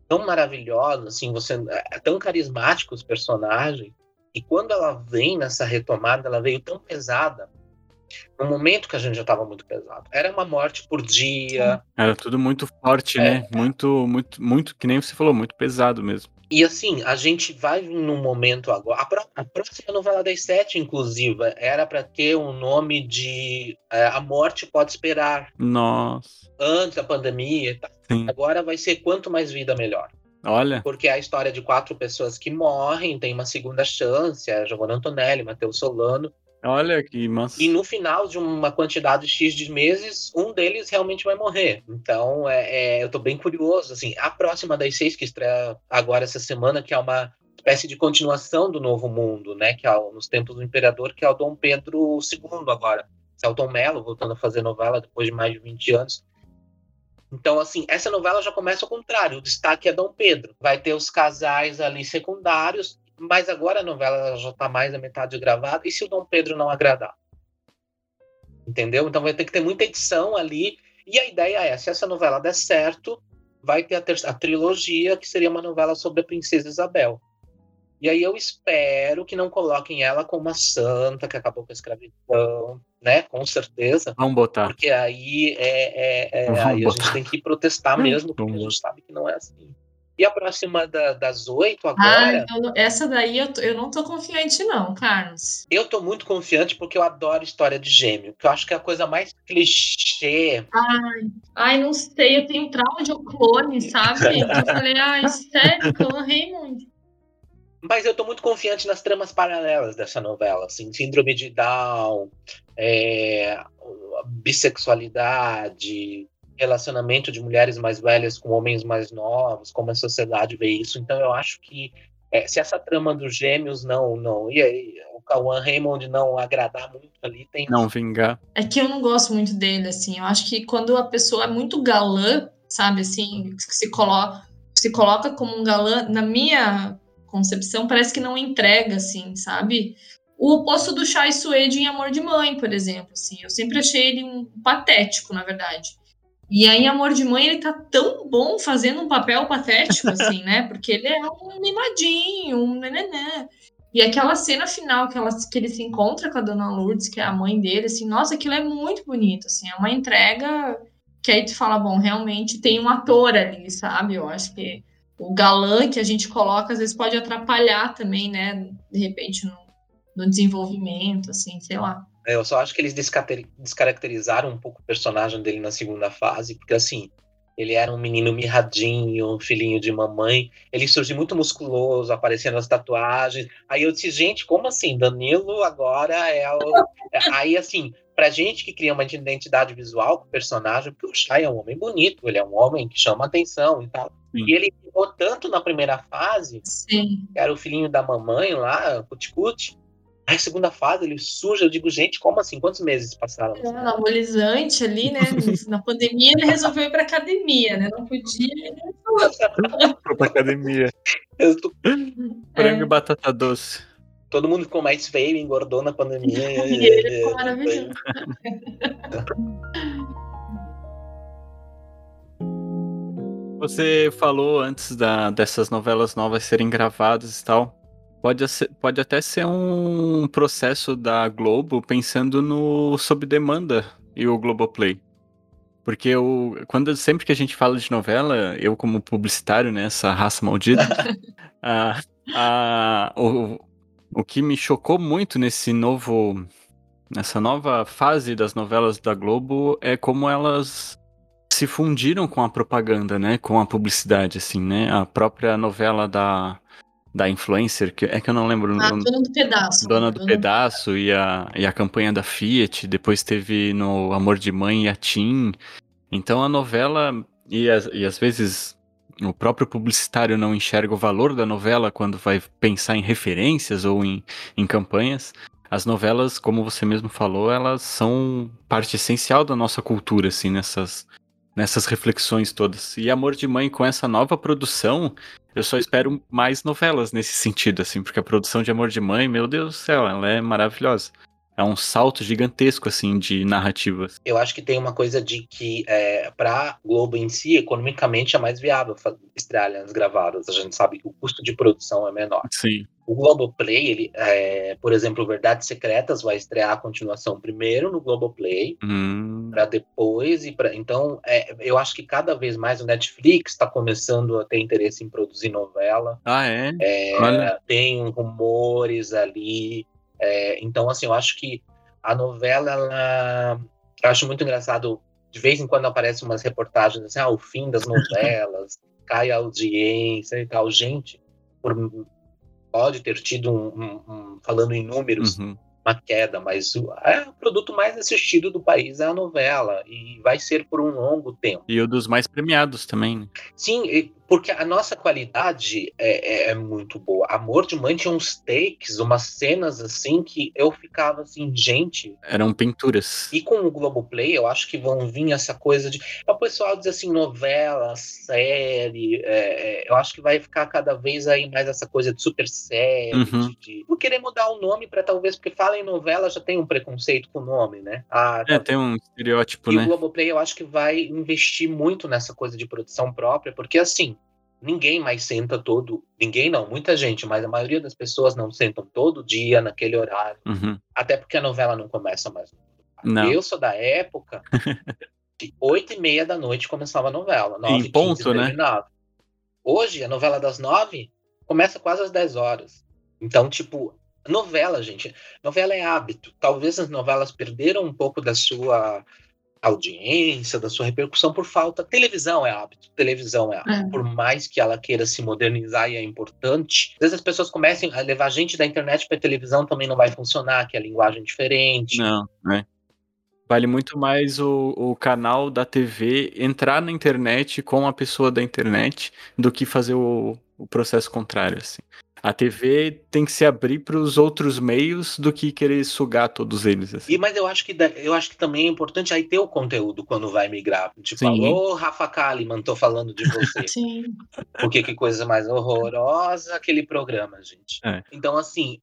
tão maravilhosa, assim, você, é tão carismático os personagens. E quando ela vem nessa retomada, ela veio tão pesada no momento que a gente já estava muito pesado. Era uma morte por dia. Era tudo muito forte, é. né? Muito, muito, muito, que nem você falou, muito pesado mesmo. E assim, a gente vai num momento agora. A, a próxima novela das sete, inclusive, era para ter um nome de é, A Morte Pode Esperar. Nossa. Antes da pandemia. Tá. Agora vai ser Quanto Mais Vida Melhor. Olha. Porque é a história de quatro pessoas que morrem, tem uma segunda chance, é Giovanna Antonelli, Matheus Solano. Olha que massa. E no final de uma quantidade X de meses, um deles realmente vai morrer. Então, é, é, eu tô bem curioso. Assim, a próxima das seis, que estreia agora essa semana, que é uma espécie de continuação do Novo Mundo, né? Que é nos tempos do Imperador, que é o Dom Pedro II agora. Celton Mello, voltando a fazer novela depois de mais de 20 anos. Então, assim, essa novela já começa ao contrário. O destaque é Dom Pedro. Vai ter os casais ali secundários mas agora a novela já está mais da metade gravada. E se o Dom Pedro não agradar? Entendeu? Então vai ter que ter muita edição ali. E a ideia é: se essa novela der certo, vai ter a, a trilogia, que seria uma novela sobre a Princesa Isabel. E aí eu espero que não coloquem ela como uma santa que acabou com a escravidão, né? Com certeza. Vamos botar. Porque aí, é, é, é aí a gente tem que protestar mesmo, porque a gente sabe que não é assim. E a próxima da, das oito agora. Ah, essa daí eu, eu não tô confiante, não, Carlos. Eu tô muito confiante porque eu adoro história de gêmeo, que eu acho que é a coisa mais clichê. Ai, ai não sei, eu tenho trauma de clone, sabe? eu falei, ai, sério, clone Raymond. Mas eu tô muito confiante nas tramas paralelas dessa novela, assim, síndrome de Down, é, bissexualidade, relacionamento de mulheres mais velhas com homens mais novos, como a sociedade vê isso. Então eu acho que é, se essa trama dos gêmeos não, não, e aí o Cauã Raymond não agradar muito ali, tem. Não vingar. É que eu não gosto muito dele, assim. Eu acho que quando a pessoa é muito galã, sabe, assim, se coloca, se coloca como um galã, na minha concepção, parece que não entrega, assim, sabe? O oposto do Chai Suede em Amor de Mãe, por exemplo, assim. Eu sempre achei ele um patético, na verdade. E aí, Amor de Mãe, ele tá tão bom fazendo um papel patético, *laughs* assim, né? Porque ele é um mimadinho, um nenenê. E aquela cena final que, ela, que ele se encontra com a Dona Lourdes, que é a mãe dele, assim, nossa, aquilo é muito bonito, assim, é uma entrega que aí tu fala, bom, realmente tem um ator ali, sabe? Eu acho que o galã que a gente coloca às vezes pode atrapalhar também, né? De repente no, no desenvolvimento, assim, sei lá. É, eu só acho que eles descaracterizaram um pouco o personagem dele na segunda fase, porque assim, ele era um menino mirradinho, um filhinho de mamãe. Ele surgiu muito musculoso, aparecendo as tatuagens. Aí eu disse, gente, como assim? Danilo agora é o. *laughs* Aí, assim, pra gente que cria uma identidade visual com o personagem, porque o Shai é um homem bonito, ele é um homem que chama atenção e tal. Sim. E ele ficou tanto na primeira fase, Sim. que era o filhinho da mamãe lá, Cuticute, Aí, segunda fase, ele surge, eu digo, gente, como assim? Quantos meses passaram? É, anabolizante ali, né? *laughs* Na pandemia, ele resolveu ir pra academia, né? Não podia. Foi pra academia. Tô... Frango é. e batata doce. Todo mundo ficou mais feio, engordou na pandemia. *laughs* e ele ficou maravilhoso. Você falou antes da, dessas novelas novas serem gravadas e tal. Pode, ser, pode até ser um processo da Globo pensando no sob demanda e o Globoplay. Porque eu, quando, sempre que a gente fala de novela, eu como publicitário, né, essa raça maldita, *laughs* a, a, o, o que me chocou muito nesse novo, nessa nova fase das novelas da Globo é como elas se fundiram com a propaganda, né, com a publicidade, assim, né, a própria novela da da influencer, que é que eu não lembro. A Dona do Pedaço. Dona do Pedaço e a, e a campanha da Fiat, depois teve no Amor de Mãe e a Tim. Então a novela, e, as, e às vezes o próprio publicitário não enxerga o valor da novela quando vai pensar em referências ou em, em campanhas. As novelas, como você mesmo falou, elas são parte essencial da nossa cultura, assim, nessas, nessas reflexões todas. E Amor de Mãe, com essa nova produção, eu só espero mais novelas nesse sentido, assim, porque a produção de Amor de Mãe, meu Deus do céu, ela é maravilhosa. É um salto gigantesco, assim, de narrativas. Eu acho que tem uma coisa de que, é, pra Globo em si, economicamente é mais viável estrear as gravadas. A gente sabe que o custo de produção é menor. Sim. O Globoplay, ele, é, por exemplo, Verdades Secretas vai estrear a continuação primeiro no Globoplay, hum. para depois e para então é, eu acho que cada vez mais o Netflix está começando a ter interesse em produzir novela. Ah é? é tem rumores ali. É, então assim, eu acho que a novela, ela, eu acho muito engraçado. De vez em quando aparecem umas reportagens assim, ah, o fim das *laughs* novelas, cai a audiência e tal. Gente, por pode ter tido um, um, um falando em números, uhum. uma queda, mas o, é o produto mais assistido do país é a novela e vai ser por um longo tempo. E o dos mais premiados também. Né? Sim, porque a nossa qualidade é, é, é, muito boa. Amor de Mãe tinha uns takes, umas cenas assim que eu ficava assim, gente. Eram pinturas. E com o Globoplay, eu acho que vão vir essa coisa de. O pessoal diz assim, novela, série. É, é, eu acho que vai ficar cada vez aí mais essa coisa de super série. Uhum. De, de querer mudar o nome para talvez, porque fala em novela já tem um preconceito com o nome, né? Ah, é, tem um estereótipo, e né? E o Globoplay eu acho que vai investir muito nessa coisa de produção própria, porque assim ninguém mais senta todo. Ninguém não, muita gente, mas a maioria das pessoas não sentam todo dia naquele horário. Uhum. Até porque a novela não começa mais. Não. Eu sou da época *laughs* que oito e meia da noite começava a novela. Nove, em ponto, né? Terminava. Hoje, a novela das nove começa quase às dez horas. Então, tipo, novela, gente. Novela é hábito. Talvez as novelas perderam um pouco da sua audiência, da sua repercussão por falta. Televisão é hábito, televisão é hábito. É. Por mais que ela queira se modernizar e é importante, às vezes as pessoas comecem a levar gente da internet para televisão também não vai funcionar, que é linguagem diferente. Não, né? Vale muito mais o, o canal da TV entrar na internet com a pessoa da internet do que fazer o, o processo contrário, assim. A TV tem que se abrir para os outros meios do que querer sugar todos eles. Assim. E, mas eu acho, que, eu acho que também é importante aí ter o conteúdo quando vai migrar. Tipo, falou Rafa Kalimann, tô falando de você. *laughs* Sim. Porque que coisa mais horrorosa aquele programa, gente. É. Então, assim,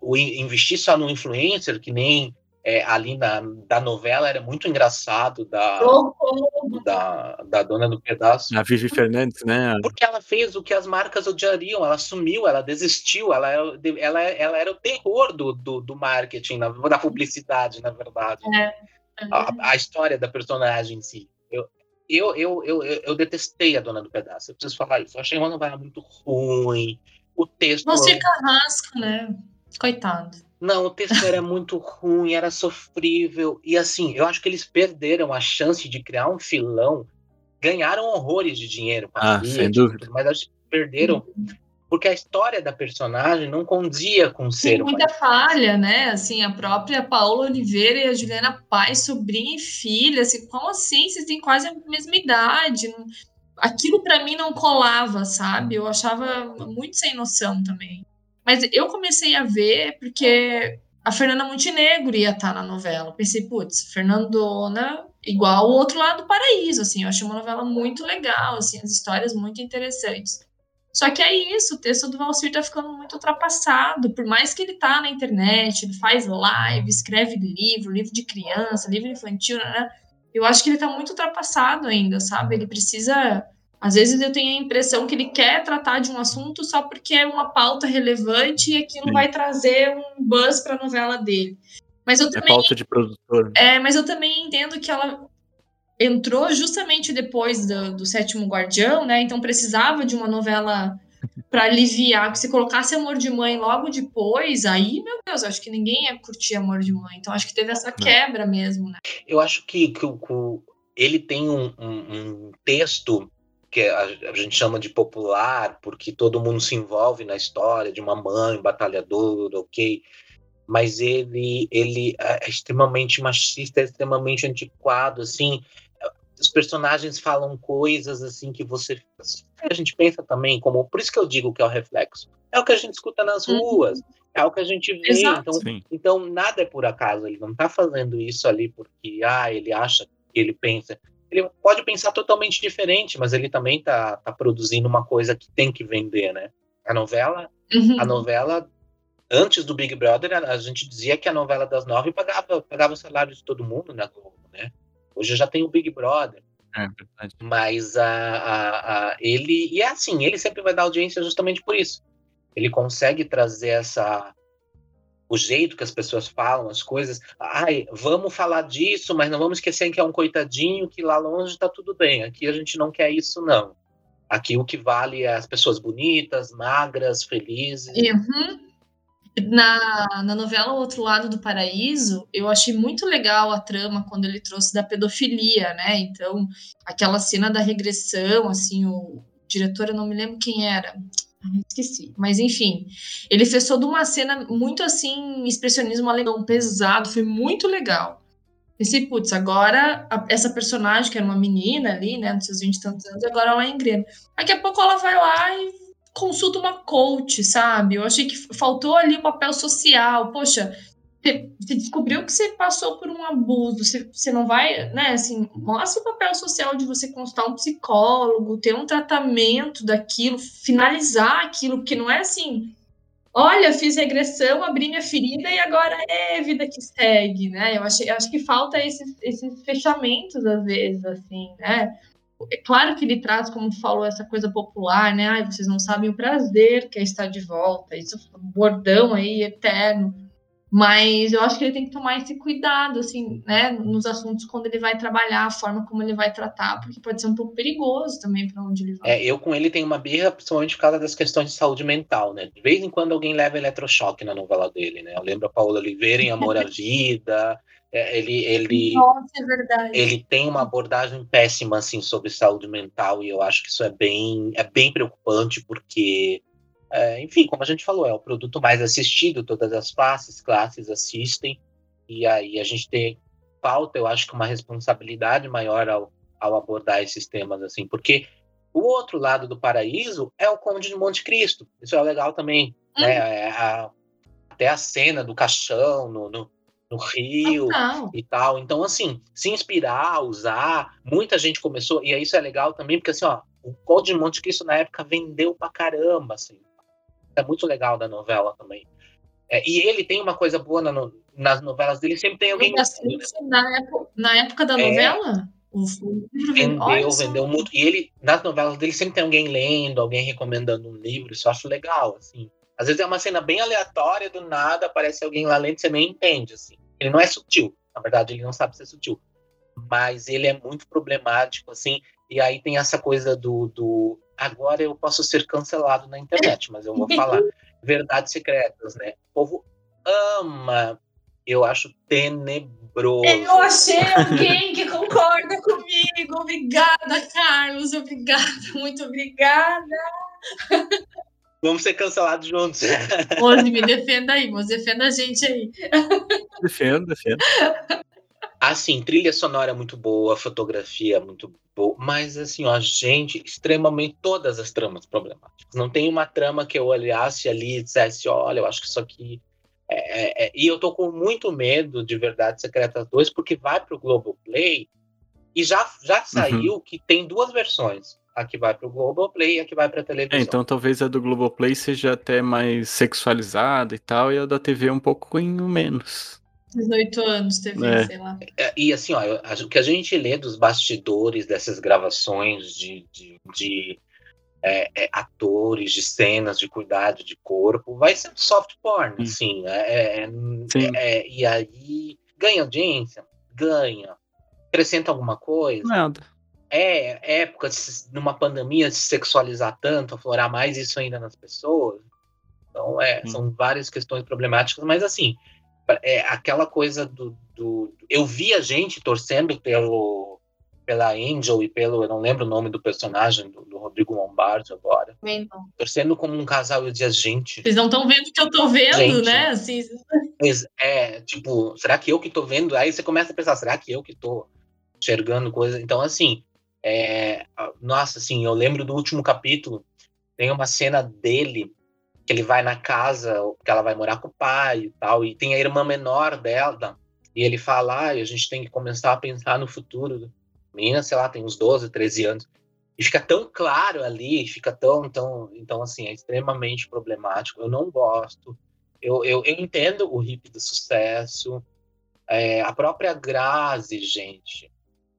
o investir só no influencer, que nem é, ali na, da novela era muito engraçado da, da, da, dona do pedaço. A Vivi Fernandes, né? Porque ela fez o que as marcas odiariam, ela sumiu, ela desistiu, ela, ela, ela era o terror do, do, do marketing, na, da publicidade, na verdade. É. A, a, história da personagem em si. Eu, eu, eu, eu, eu, detestei a dona do pedaço, eu preciso falar isso. Eu achei uma novela muito ruim. O texto. Você carrasco, né? Coitado. Não, o texto era muito ruim, era sofrível. E assim, eu acho que eles perderam a chance de criar um filão. Ganharam horrores de dinheiro com a ah, sem dúvida. mas acho que perderam porque a história da personagem não condizia com ser Tem muita falha, né? Assim, a própria Paola Oliveira e a Juliana Paz, sobrinha e filha, assim, como assim? Vocês têm quase a mesma idade. Aquilo para mim não colava, sabe? Eu achava muito sem noção também. Mas eu comecei a ver porque a Fernanda Montenegro ia estar na novela. Pensei, putz, Fernandona igual o outro lado do paraíso, assim. Eu achei uma novela muito legal, assim, as histórias muito interessantes. Só que é isso, o texto do Valsir tá ficando muito ultrapassado. Por mais que ele tá na internet, ele faz live, escreve livro, livro de criança, livro infantil, né? Eu acho que ele tá muito ultrapassado ainda, sabe? Ele precisa. Às vezes eu tenho a impressão que ele quer tratar de um assunto só porque é uma pauta relevante e aquilo Sim. vai trazer um buzz pra novela dele. Mas eu é também. pauta de produtor. É, mas eu também entendo que ela entrou justamente depois do, do Sétimo Guardião, né? Então precisava de uma novela *laughs* para aliviar, que se colocasse Amor de Mãe logo depois, aí, meu Deus, acho que ninguém ia curtir Amor de Mãe. Então acho que teve essa quebra mesmo, né? Eu acho que, que, que ele tem um, um, um texto que a, a, gente chama de popular, porque todo mundo se envolve na história de uma mãe batalhadora, ok? Mas ele, ele é extremamente machista, é extremamente antiquado, assim. Os personagens falam coisas assim que você a gente pensa também como por isso que eu digo que é o reflexo. É o que a gente escuta nas uhum. ruas é o que a gente vê. Então, então nada é por acaso ele não está fazendo isso ali porque ah ele acha que ele pensa ele pode pensar totalmente diferente mas ele também está tá produzindo uma coisa que tem que vender né a novela uhum. a novela antes do Big Brother a, gente dizia que a novela das nove pagava pagava o salário de todo mundo na Globo né Hoje já tem o Big Brother. É verdade. Mas a, a, a, ele. E é assim, ele sempre vai dar audiência justamente por isso. Ele consegue trazer essa. O jeito que as pessoas falam as coisas. Ai, vamos falar disso, mas não vamos esquecer que é um coitadinho, que lá longe tá tudo bem. Aqui a gente não quer isso, não. Aqui o que vale é as pessoas bonitas, magras, felizes. Uhum. Na, na novela O Outro Lado do Paraíso, eu achei muito legal a trama quando ele trouxe da pedofilia, né? Então, aquela cena da regressão, assim, o diretor, eu não me lembro quem era, esqueci. Mas enfim, ele fez toda uma cena muito assim, expressionismo alemão pesado, foi muito legal. Pensei, putz, agora a, essa personagem, que era uma menina ali, né, nos seus 20 e tantos anos, agora ela é engrena. Daqui a pouco ela vai lá e consulta uma coach, sabe? Eu achei que faltou ali o papel social. Poxa, você, descobriu que você passou por um abuso, você, você não vai, né? Assim, mostra o papel social de você consultar um psicólogo, ter um tratamento daquilo, finalizar aquilo, porque não é assim. Olha, fiz regressão, abri minha ferida e agora é vida que segue, né? Eu, achei, eu acho que falta esses, esses fechamentos às vezes, assim, né? é claro que ele traz, como falou, essa coisa popular, né? Ai, vocês não sabem o prazer que é estar de volta, isso é um bordão aí eterno. Mas eu acho que ele tem que tomar esse cuidado, assim, né, nos assuntos quando ele vai trabalhar, a forma como ele vai tratar, porque pode ser um pouco perigoso também para onde ele vai. É, eu com ele tenho uma birra, principalmente por causa das questões de saúde mental, né? De vez em quando alguém leva eletrochoque na novela dele, né? Eu lembro a Paula Oliveira em Amor à Vida, *laughs* é, ele, ele, Nossa, é verdade. ele tem uma abordagem péssima assim sobre saúde mental e eu acho que isso é bem, é bem preocupante porque, é, enfim, como a gente falou, é o produto mais assistido, todas as classes, classes assistem e aí a gente tem falta, eu acho que uma responsabilidade maior ao, ao abordar esses temas assim, porque o outro lado do paraíso é o Conde de Monte Cristo, isso é legal também, né? uhum. né? É a, até a cena do caixão no, no no Rio e tal. Então, assim, se inspirar, usar, muita gente começou, e isso é legal também, porque assim, ó, o Código de Monte Cristo na época vendeu pra caramba, assim. É muito legal da novela também. É, e ele tem uma coisa boa na, nas novelas dele, sempre tem alguém. Assim, né? na, época, na época da é, novela? O, vendeu, vendeu muito. E ele, nas novelas dele, sempre tem alguém lendo, alguém recomendando um livro, isso eu acho legal, assim. Às vezes é uma cena bem aleatória, do nada aparece alguém lá lendo, você nem entende, assim. Ele não é sutil, na verdade, ele não sabe ser sutil. Mas ele é muito problemático, assim, e aí tem essa coisa do, do agora eu posso ser cancelado na internet, mas eu vou *laughs* falar verdades secretas, né? O povo ama, eu acho tenebroso. Eu achei alguém que concorda comigo. Obrigada, Carlos. Obrigada, muito obrigada. Vamos ser cancelados juntos. *laughs* Hoje me defenda aí, mas defenda a gente aí. Defendo, defendo. Assim, trilha sonora muito boa, fotografia muito mas assim, ó, gente, extremamente todas as tramas problemáticas. Não tem uma trama que eu olhasse ali e dissesse, olha, eu acho que isso aqui é, é, é... e eu tô com muito medo de Verdade Secreta 2, porque vai pro Globoplay e já, já uhum. saiu uhum. que tem duas versões. a que vai pro Globoplay e a que vai pra televisão. É, então talvez a do Globoplay seja até mais sexualizada e tal, e a da TV um pouquinho menos. 18 anos TV, É. sei lá. É, E assim, ó, eu- o que a gente lê dos bastidores dessas gravações de, de, de, é, é, atores, de cenas de cuidado de corpo, vai ser um soft porn, Sim. assim. É, é- Sim. é- e aí ganha audiência? Ganha. Acrescenta alguma coisa? Nada. É época, de numa pandemia, de se sexualizar tanto, aflorar mais isso ainda nas pessoas. Então, é, Sim. são várias questões problemáticas, mas assim, é aquela coisa do, do- Eu vi a gente torcendo pelo pela Angel e pelo. Eu não lembro o nome do personagem, do, do Rodrigo Lombardi agora. Não. Torcendo como um casal. Eu dizia, gente. Vocês não estão vendo o que eu tô vendo, Gente. né? Assim, é, tipo, será que eu que tô vendo? Aí você começa a pensar, será que eu que tô enxergando coisa? Então, assim, é, a- nossa, assim, eu lembro do último capítulo, tem uma cena dele, que ele vai na casa, que ela vai morar com o pai e tal, e tem a irmã menor dela, e ele fala, ah, a gente tem que começar a pensar no futuro. Menina, sei lá, tem uns 12, 13 anos. E fica tão claro ali, fica tão, tão. Então, assim, é extremamente problemático. Eu não gosto. Eu, eu, eu entendo o hip do sucesso. É, a própria Grazi, gente,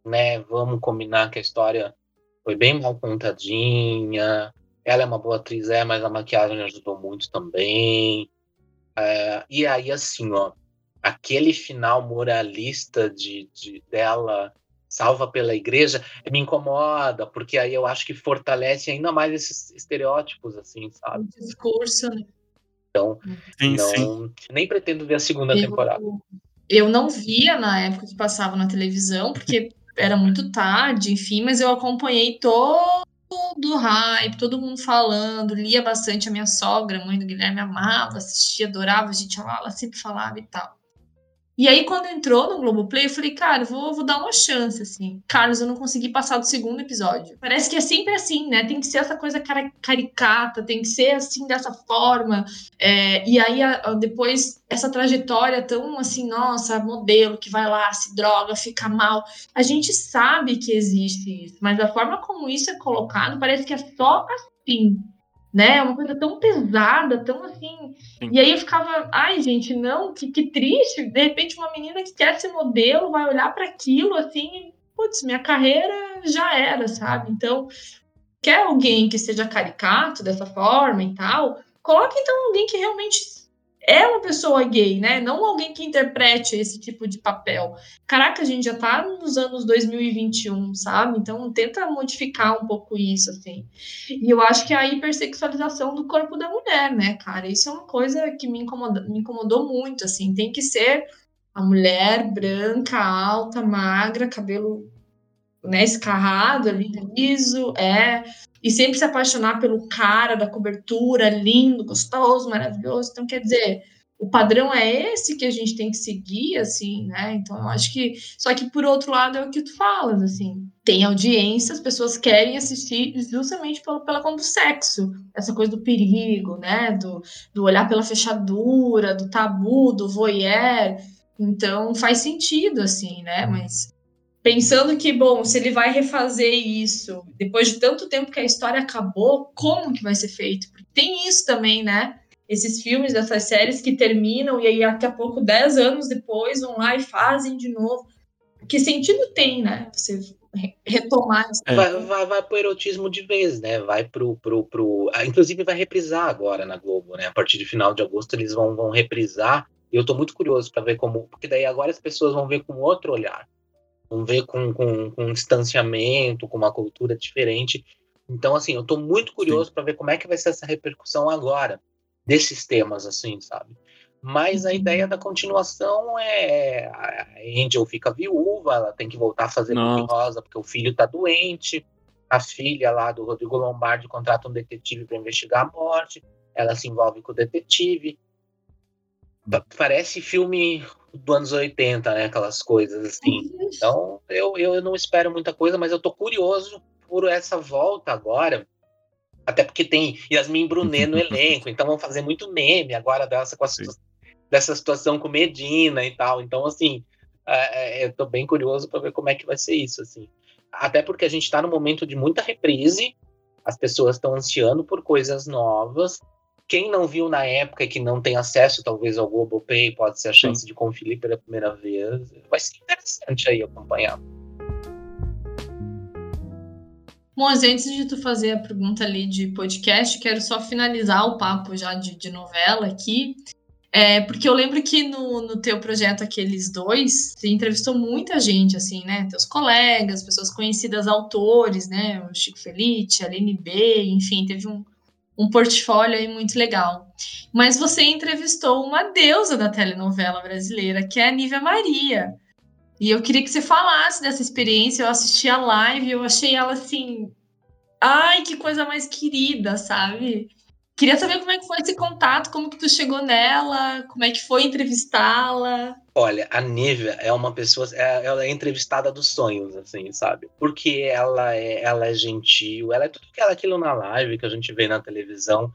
né? Vamos combinar que a história foi bem mal contadinha. Ela é uma boa atriz, é, mas a maquiagem ajudou muito também. É, e aí, assim, ó, aquele final moralista de, de dela salva pela igreja me incomoda, porque aí eu acho que fortalece ainda mais esses estereótipos, assim, sabe? o discurso, né? Sim, sim. Não, nem pretendo ver a segunda Eu- temporada. Eu não via na época que passava na televisão, porque era muito tarde, enfim, mas eu acompanhei todo o hype, todo mundo falando, lia bastante a minha sogra, a mãe do Guilherme, amava, assistia, adorava, a gente ela sempre falava e tal. E aí, quando entrou no Globoplay, eu falei, cara, vou, vou dar uma chance, assim. Carlos, eu não consegui passar do segundo episódio. Parece que é sempre assim, né? Tem que ser essa coisa caricata, tem que ser assim, dessa forma. É, e aí, a- a- depois, essa trajetória tão assim, nossa, modelo que vai lá, se droga, fica mal. A gente sabe que existe isso, mas a forma como isso é colocado parece que é só assim, né? É uma coisa tão pesada, tão assim. Sim. E aí eu ficava, ai, gente, não, que, que triste. De repente, uma menina que quer ser modelo vai olhar para aquilo assim, putz, minha carreira já era, sabe? Então, quer alguém que seja caricato dessa forma e tal, coloque então alguém que realmente é uma pessoa gay, né? Não alguém que interprete esse tipo de papel. Caraca, a gente já tá nos anos 2021, sabe? Então tenta modificar um pouco isso, assim. E eu acho que é a hipersexualização do corpo da mulher, né, cara? Isso é uma coisa que me, incomoda, me incomodou muito, assim. Tem que ser a mulher branca, alta, magra, cabelo né, escarrado ali, liso, é, e sempre se apaixonar pelo cara da cobertura, lindo, gostoso, maravilhoso. Então, quer dizer, o padrão é esse que a gente tem que seguir, assim, né? Então, eu acho que. Só que, por outro lado, é o que tu falas, assim. Tem audiência, as pessoas querem assistir justamente pela, pela conta do sexo. Essa coisa do perigo, né? Do, do olhar pela fechadura, do tabu, do voyeur. Então, faz sentido, assim, né? Mas pensando que, bom, se ele vai refazer isso depois de tanto tempo que a história acabou, como que vai ser feito? Porque tem isso também, né? Esses filmes, essas séries que terminam e aí daqui a pouco, 10 anos depois, vão lá e fazem de novo. Que sentido tem, né? Você re- retomar isso. É. Vai, vai, vai pro erotismo de vez, né? Vai pro, pro, pro. ah, Inclusive vai reprisar agora na Globo, né? A partir de final de agosto eles vão, vão reprisar. E eu tô muito curioso para ver como. Porque daí agora as pessoas vão ver com outro olhar. Vão ver com, com, com um distanciamento, com uma cultura diferente. Então, assim, eu tô muito curioso para ver como é que vai ser essa repercussão agora desses temas, assim, sabe? Mas a ideia da continuação é a Angel fica viúva, ela tem que voltar a fazer. Book Rosa porque o filho tá doente. A filha lá do Rodrigo Lombardi contrata um detetive para investigar a morte. Ela se envolve com o detetive. Pa- Parece filme dos anos 80, né? Aquelas coisas assim. Então, eu, eu não espero muita coisa, mas eu tô curioso por essa volta agora. Até porque tem Yasmin Brunet no *laughs* elenco, então vão fazer muito meme agora dessa, com a situ- dessa situação com Medina e tal. Então, assim, é, é, eu tô bem curioso para ver como é que vai ser isso, assim. até porque a gente está no momento de muita reprise, as pessoas estão ansiando por coisas novas. Quem não viu na época e que não tem acesso, talvez, ao Globoplay, pode ser a chance Sim. de conferir pela primeira vez. Vai ser interessante aí acompanhar. Bom, antes de tu fazer a pergunta ali de podcast, quero só finalizar o papo já de, de novela aqui. É, porque eu lembro que no, no teu projeto Aqueles Dois, você entrevistou muita gente, assim, né? Teus colegas, pessoas conhecidas, autores, né? O Chico Felice, a Aline B, enfim, teve um, um portfólio aí muito legal. Mas você entrevistou uma deusa da telenovela brasileira, que é a Nívia Maria. E eu queria que você falasse dessa experiência. Eu assisti a live, eu achei ela assim. Ai, que coisa mais querida, sabe? Queria saber como é que foi esse contato, como que tu chegou nela, como é que foi entrevistá-la. Olha, a Nívia é uma pessoa, é, ela é entrevistada dos sonhos, assim, sabe? Porque ela é, ela é gentil, ela é tudo que ela aquilo na live que a gente vê na televisão.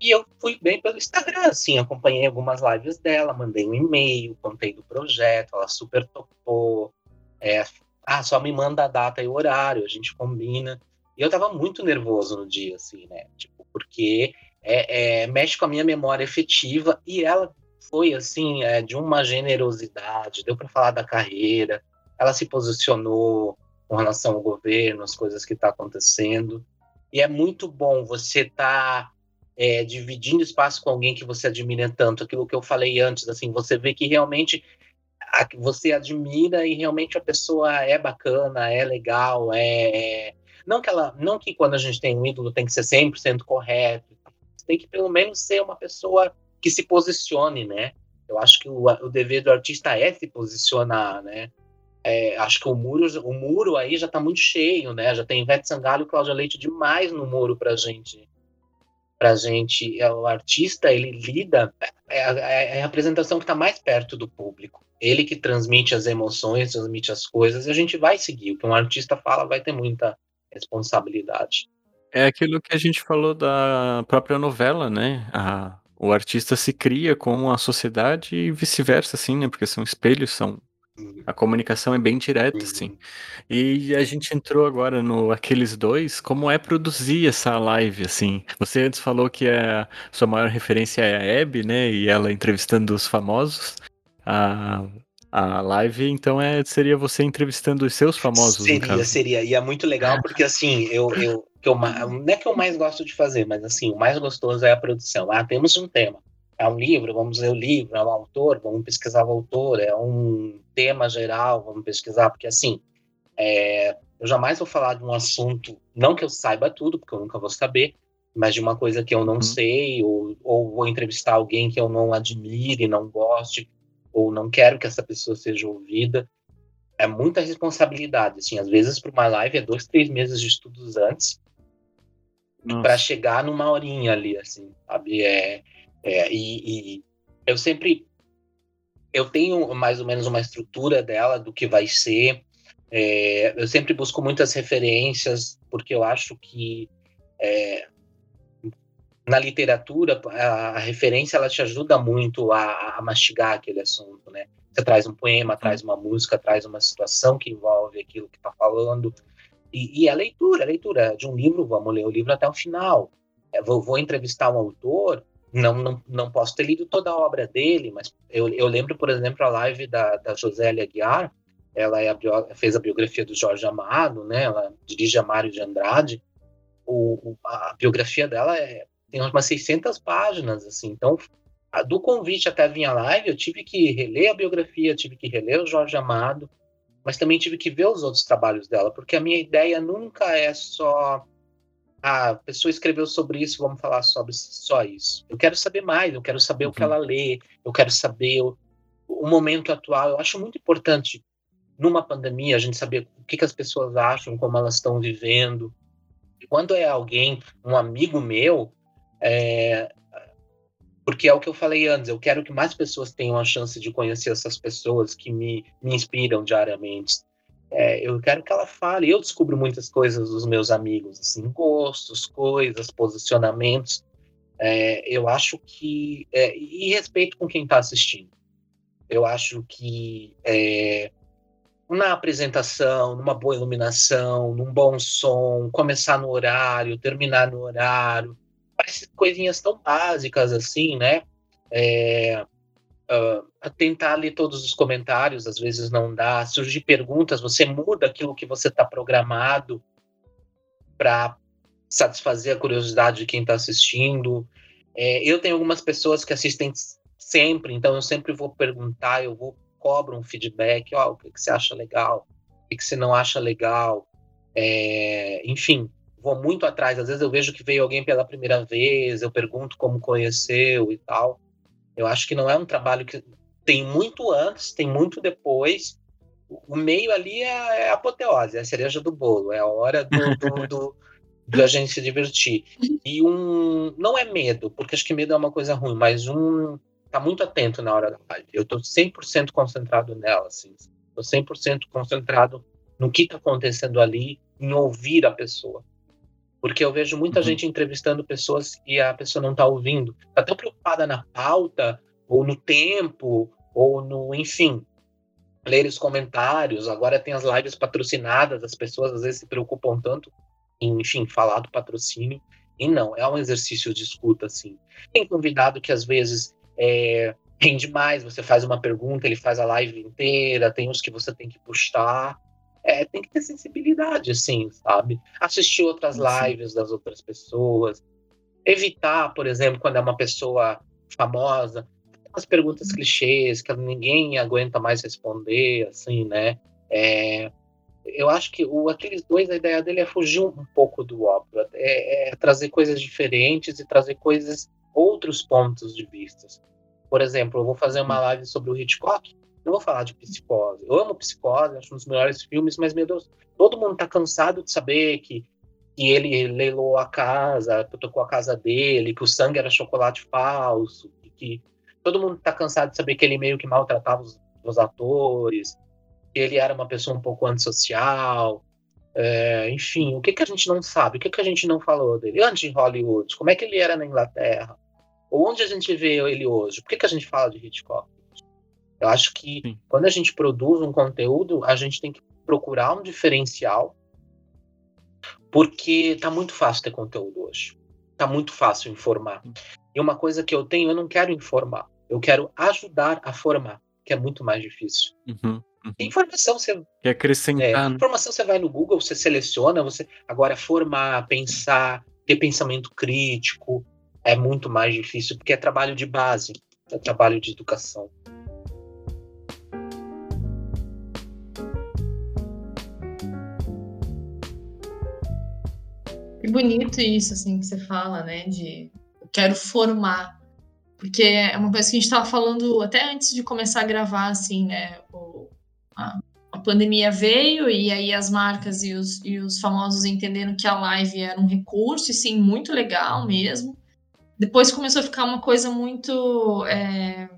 E eu fui bem pelo Instagram, assim, acompanhei algumas lives dela, mandei um e-mail, contei do projeto, ela super topou. É, ah, só me manda a data e o horário, a gente combina. E eu tava muito nervoso no dia, assim, né? Tipo, porque é, é, mexe com a minha memória efetiva e ela foi assim é, de uma generosidade, deu para falar da carreira, ela se posicionou com relação ao governo, as coisas que está acontecendo. E é muito bom você estar tá, é, dividindo espaço com alguém que você admira tanto, aquilo que eu falei antes, assim, você vê que realmente a, você admira e realmente a pessoa é bacana, é legal, é, é não que ela, não que quando a gente tem um ídolo tem que ser 100% correto, tem que pelo menos ser uma pessoa que se posicione, né? Eu acho que o, o dever do artista é se posicionar, né? É, acho que o muro, o muro aí já está muito cheio, né? Já tem Ivete Sangalo e Cláudia Leite demais no muro para gente. Pra gente, é, o artista ele lida é, é, é a apresentação que está mais perto do público. Ele que transmite as emoções, transmite as coisas, e a gente vai seguir. O que um artista fala vai ter muita responsabilidade. É aquilo que a gente falou da própria novela, né? A, o artista se cria com a sociedade e vice-versa, assim, né? Porque são espelhos, são. Uhum. A comunicação é bem direta, assim. Uhum. E a gente entrou agora no Aqueles Dois, como é produzir essa live, assim. Você antes falou que a sua maior referência é a Abby, né? E ela entrevistando os famosos. A, a live, então é, seria você entrevistando os seus famosos, Seria, seria. E é muito legal porque, assim, eu, eu, que eu, não é que eu mais gosto de fazer, mas, assim, o mais gostoso é a produção. Ah, temos um tema. É um livro, vamos ler o livro, é um autor, vamos pesquisar o autor, é um tema geral, vamos pesquisar, porque, assim, é, eu jamais vou falar de um assunto, não que eu saiba tudo, porque eu nunca vou saber, mas de uma coisa que eu não uhum. sei, ou, ou vou entrevistar alguém que eu não admire, não goste ou não quero que essa pessoa seja ouvida. É muita responsabilidade, assim, às vezes para uma live é dois, três meses de estudos antes para chegar numa horinha ali, assim, sabe? É, é e, e, eu sempre eu tenho mais ou menos uma estrutura dela do que vai ser. É, eu sempre busco muitas referências porque eu acho que é, na literatura, a, a, referência ela te ajuda muito a, a, mastigar aquele assunto, né? Você traz um poema, traz uma música, traz uma situação que envolve aquilo que está falando. E, e a leitura, a leitura de um livro, vamos ler o livro até o final. É, vou, vou, entrevistar um autor, não, não, não posso ter lido toda a obra dele, mas eu, eu lembro, por exemplo, a live da, da Josélia Aguiar, ela é a, fez a biografia do Jorge Amado, né? Ela dirige a Mário de Andrade. O, a biografia dela é tem umas 600 páginas, assim. Então, do convite até vir à live, eu tive que reler a biografia, tive que reler o Jorge Amado, mas também tive que ver os outros trabalhos dela, porque a minha ideia nunca é só ah, a pessoa escreveu sobre isso, vamos falar sobre só isso. Eu quero saber mais, eu quero saber uhum. o que uhum. ela lê, eu quero saber o, o, momento atual. Eu acho muito importante, numa pandemia, a gente saber o que, que as pessoas acham, como elas estão vivendo. E quando é alguém, um amigo meu, é, porque é o que eu falei antes, eu quero que mais pessoas tenham a chance de conhecer essas pessoas que me, me inspiram diariamente. É, eu quero que ela fale. Eu descubro muitas coisas dos meus amigos, assim, gostos, coisas, posicionamentos. É, eu acho que. É, e respeito com quem está assistindo. Eu acho que é, na apresentação, numa boa iluminação, num bom som, começar no horário, terminar no horário, parece coisinhas tão básicas assim, né? É, uh, tentar ler todos os comentários, às vezes não dá. Surgir perguntas, você muda aquilo que você está programado para satisfazer a curiosidade de quem está assistindo. É, eu tenho algumas pessoas que assistem sempre, então eu sempre vou perguntar, eu vou cobro um feedback, ó, oh, o que, que, você acha legal, o que, que você não acha legal, é, enfim, vou muito atrás. Às vezes eu vejo que veio alguém pela primeira vez, eu pergunto como conheceu e tal. Eu acho que não é um trabalho que tem muito antes, tem muito depois. O meio ali é, é a apoteose, é a cereja do bolo, é a hora do, do, *laughs* do, do a gente se divertir. E um. Não é medo, porque acho que medo é uma coisa ruim, mas um. Tá muito atento na hora da live. Eu tô 100% concentrado nela, assim. Tô 100% concentrado no que tá acontecendo ali, em ouvir a pessoa. Porque eu vejo muita uhum. gente entrevistando pessoas e a pessoa não está ouvindo. Está tão preocupada na pauta, ou no tempo, ou no, enfim, ler os comentários. Agora tem as lives patrocinadas, as pessoas às vezes se preocupam tanto em, enfim, falar do patrocínio. E não, é um exercício de escuta, assim. Tem convidado que às vezes é, rende mais, você faz uma pergunta, ele faz a live inteira, tem uns que você tem que puxar é, tem que ter sensibilidade, assim, sabe? Assistir outras lives das outras pessoas. Evitar, por exemplo, quando é uma pessoa famosa, as perguntas clichês que ninguém aguenta mais responder, assim, né? É, eu acho que o Aqueles Dois, a ideia dele é fugir um pouco do óbvio, é, é trazer coisas diferentes e trazer coisas, outros pontos de vista. Por exemplo, eu vou fazer uma live sobre o Hitchcock, não vou falar de psicose. Eu amo psicose, acho um dos melhores filmes, mas, meu Deus, todo mundo tá cansado de saber que, que ele leilou a casa, tocou a casa dele, que o sangue era chocolate falso, que, que todo mundo tá cansado de saber que ele meio que maltratava os, os atores, que ele era uma pessoa um pouco antissocial. É, enfim, o que, que a gente não sabe? O que, que a gente não falou dele? Antes de Hollywood, como é que ele era na Inglaterra? Onde a gente vê ele hoje? Por que, que a gente fala de Hitchcock? Eu acho que Sim. quando a gente produz um conteúdo, a gente tem que procurar um diferencial, porque tá muito fácil ter conteúdo hoje. Tá muito fácil informar. E uma coisa que eu tenho, eu não quero informar, eu quero ajudar a formar, que é muito mais difícil. Uhum, uhum. Informação você. Quer acrescentar. É, né? informação você vai no Google, você seleciona, você. Agora, formar, pensar, ter pensamento crítico é muito mais difícil, porque é trabalho de base, é trabalho de educação. Bonito isso, assim, que você fala, né? De eu quero formar. Porque é uma coisa que a gente estava falando até antes de começar a gravar, assim, né? O, a, a, pandemia veio e aí as marcas e os, e os famosos entenderam que a live era um recurso, e sim, muito legal mesmo. Depois começou a ficar uma coisa muito é,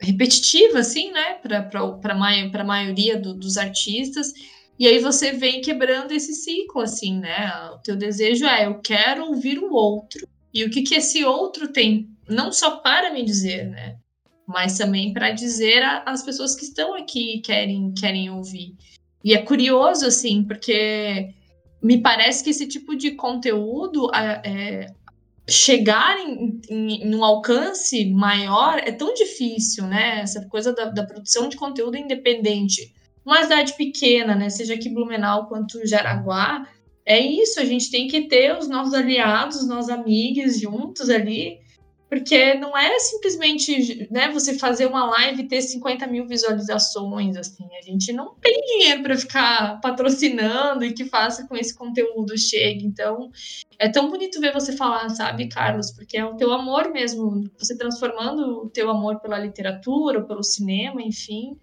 repetitiva, assim, né? Para a maioria do, dos artistas. E aí você vem quebrando esse ciclo, assim, né? O teu desejo é, eu quero ouvir o outro. E o que, que esse outro tem, não só para me dizer, né? Mas também para dizer às pessoas que estão aqui e querem, querem ouvir. E é curioso, assim, porque me parece que esse tipo de conteúdo é, chegar em, em, em, um alcance maior é tão difícil, né? Essa coisa da, da produção de conteúdo independente uma cidade pequena, né, seja aqui Blumenau quanto Jaraguá, é isso, a gente tem que ter os nossos aliados, os nossos amigos juntos ali, porque não é simplesmente né, você fazer uma live e ter 50 mil visualizações, assim, a gente não tem dinheiro para ficar patrocinando e que faça com esse conteúdo chegue, então é tão bonito ver você falar, sabe, Carlos, porque é o teu amor mesmo, você transformando o teu amor pela literatura, pelo cinema, enfim,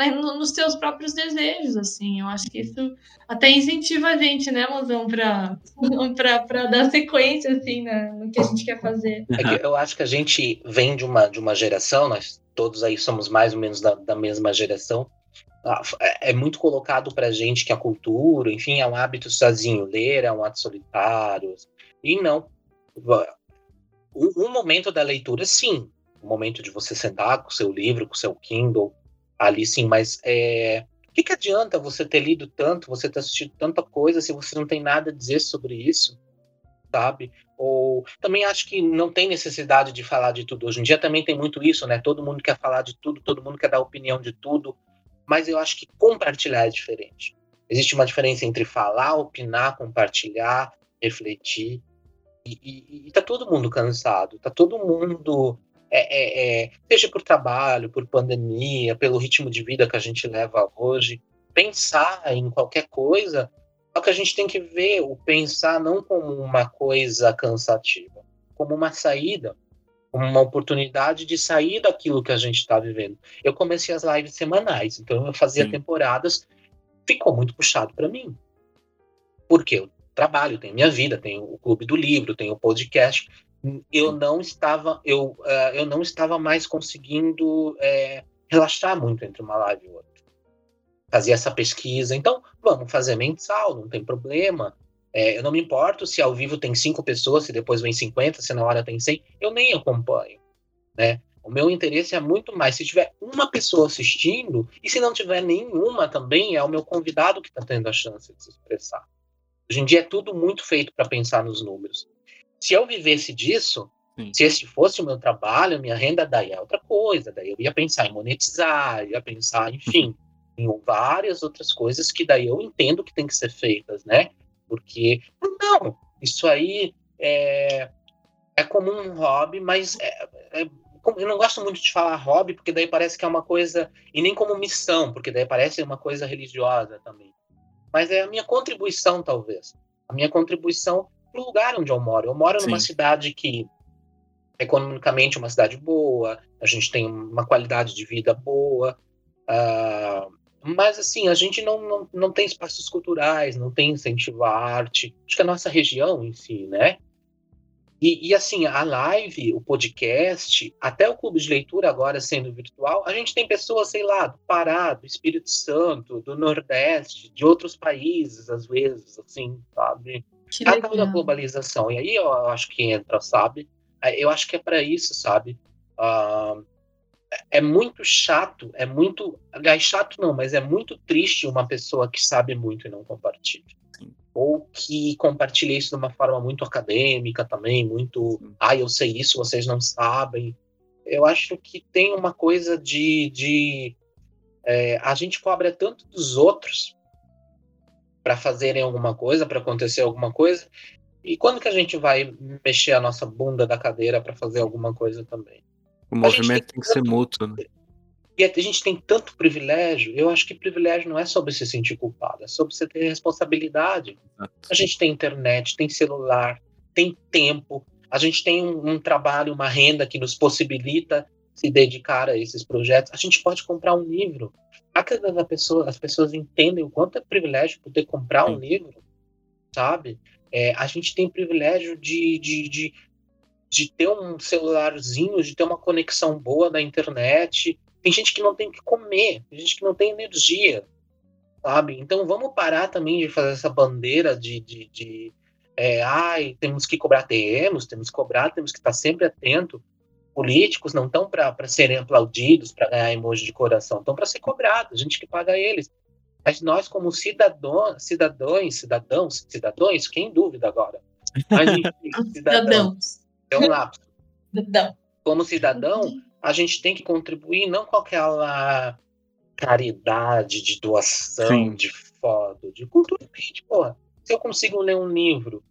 né, nos teus próprios desejos, assim. Eu acho que isso até incentiva a gente, né, Mozão, para *laughs* dar sequência, assim, né, no que a gente quer fazer. É eu acho que a gente vem de uma, de uma geração, nós todos aí somos mais ou menos da, da mesma geração, é, é muito colocado para gente que a cultura, enfim, é um hábito sozinho, ler é um ato solitário, e não. Um, um momento da leitura, sim, o momento de você sentar com o seu livro, com o seu Kindle, ali sim, mas é, O que, que adianta você ter lido tanto, você ter assistido tanta coisa, se você não tem nada a dizer sobre isso? Sabe? Ou também acho que não tem necessidade de falar de tudo. Hoje em dia também tem muito isso, né? Todo mundo quer falar de tudo, todo mundo quer dar opinião de tudo. Mas eu acho que compartilhar é diferente. Existe uma diferença entre falar, opinar, compartilhar, refletir. E, e, e tá todo mundo cansado, tá todo mundo é, é, é, seja por trabalho, por pandemia, pelo ritmo de vida que a gente leva hoje, pensar em qualquer coisa, só que a gente tem que ver o pensar não como uma coisa cansativa, como uma saída, como uma oportunidade de sair daquilo que a gente está vivendo. Eu comecei as lives semanais, então eu fazia Sim. temporadas, ficou muito puxado para mim. Porque eu trabalho, tenho minha vida, tenho o clube do livro, tenho o podcast, eu não estava eu, uh, eu não estava mais conseguindo é, relaxar muito entre uma live e outra. Fazia essa pesquisa então vamos fazer mensal não tem problema. É, eu não me importo se ao vivo tem cinco pessoas se depois vem 50 se na hora tem 100 eu nem acompanho né? O meu interesse é muito mais se tiver uma pessoa assistindo e se não tiver nenhuma também é o meu convidado que está tendo a chance de se expressar. Hoje em dia é tudo muito feito para pensar nos números se eu vivesse disso, Sim. se esse fosse o meu trabalho, minha renda, daí é outra coisa. Daí eu ia pensar em monetizar, ia pensar, enfim, *laughs* em várias outras coisas que daí eu entendo que tem que ser feitas, né? Porque, não, isso aí é, é como um hobby, mas é, é, eu não gosto muito de falar hobby, porque daí parece que é uma coisa, e nem como missão, porque daí parece uma coisa religiosa também. Mas é a minha contribuição, talvez. A minha contribuição pro lugar onde eu moro. Eu moro Sim. numa cidade que economicamente é uma cidade boa, a gente tem uma qualidade de vida boa, uh, mas assim, a gente não, não, não tem espaços culturais, não tem incentivo à arte, acho que a nossa região em si, né? E, e, assim, a live, o podcast, até o clube de leitura agora sendo virtual, a gente tem pessoas, sei lá, do Pará, do Espírito Santo, do Nordeste, de outros países, às vezes, assim, sabe? Que a tal da globalização. E aí eu acho que entra, sabe? Eu acho que é para isso, sabe? Uh, é muito chato, é muito. Aliás, chato não, mas é muito triste uma pessoa que sabe muito e não compartilha. Sim. Ou que compartilha isso de uma forma muito acadêmica também, muito. Sim. Ah, eu sei isso, vocês não sabem. Eu acho que tem uma coisa de. de é, a gente cobra tanto dos outros para fazerem alguma coisa, para acontecer alguma coisa. E quando que a gente vai mexer a nossa bunda da cadeira para fazer alguma coisa também? O movimento tem, tem, que tanto... ser mútuo, né? E a gente tem tanto privilégio, eu acho que privilégio não é sobre se sentir culpado, é sobre você ter responsabilidade. Exato. A gente tem internet, tem celular, tem tempo, a gente tem um, um trabalho, uma renda que nos possibilita se dedicar a esses projetos. A gente pode comprar um livro, a pessoa, as pessoas entendem o quanto é privilégio poder comprar um livro, sabe? É, a gente tem privilégio de, de, de, de, ter um celularzinho, de ter uma conexão boa da internet. Tem gente que não tem o que comer, tem gente que não tem energia, sabe? Então vamos parar também de fazer essa bandeira de, de, de é, ai, temos que cobrar, temos, temos que cobrar, temos que estar sempre atento políticos não estão para serem aplaudidos, para ganhar emoji de coração, estão para ser cobrados, a gente que paga eles. Mas nós, como cidadão, cidadãos, cidadãos, cidadãos, quem dúvida agora? Mas, enfim, *laughs* cidadãos. É um lapso. Cidadão. Como cidadão, a gente tem que contribuir não com aquela caridade de doação, Sim. de foto, de cultura. Porra, se eu consigo ler um livro,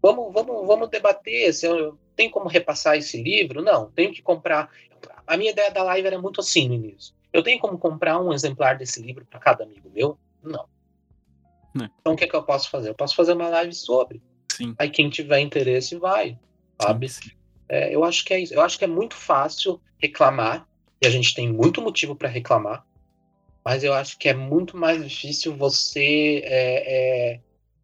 vamos, vamos, vamos debater. Se eu, tem como repassar esse livro? Não, tenho que comprar. A minha ideia da live era muito assim no início. Eu tenho como comprar um exemplar desse livro para cada amigo meu? Não. É. Então o que, é que eu posso fazer? Eu posso fazer uma live sobre. Sim. Aí quem tiver interesse vai, sabe? Sim, sim. É, eu acho que é isso. Eu acho que é muito fácil reclamar e a gente tem muito motivo para reclamar. Mas eu acho que é muito mais difícil você é, é,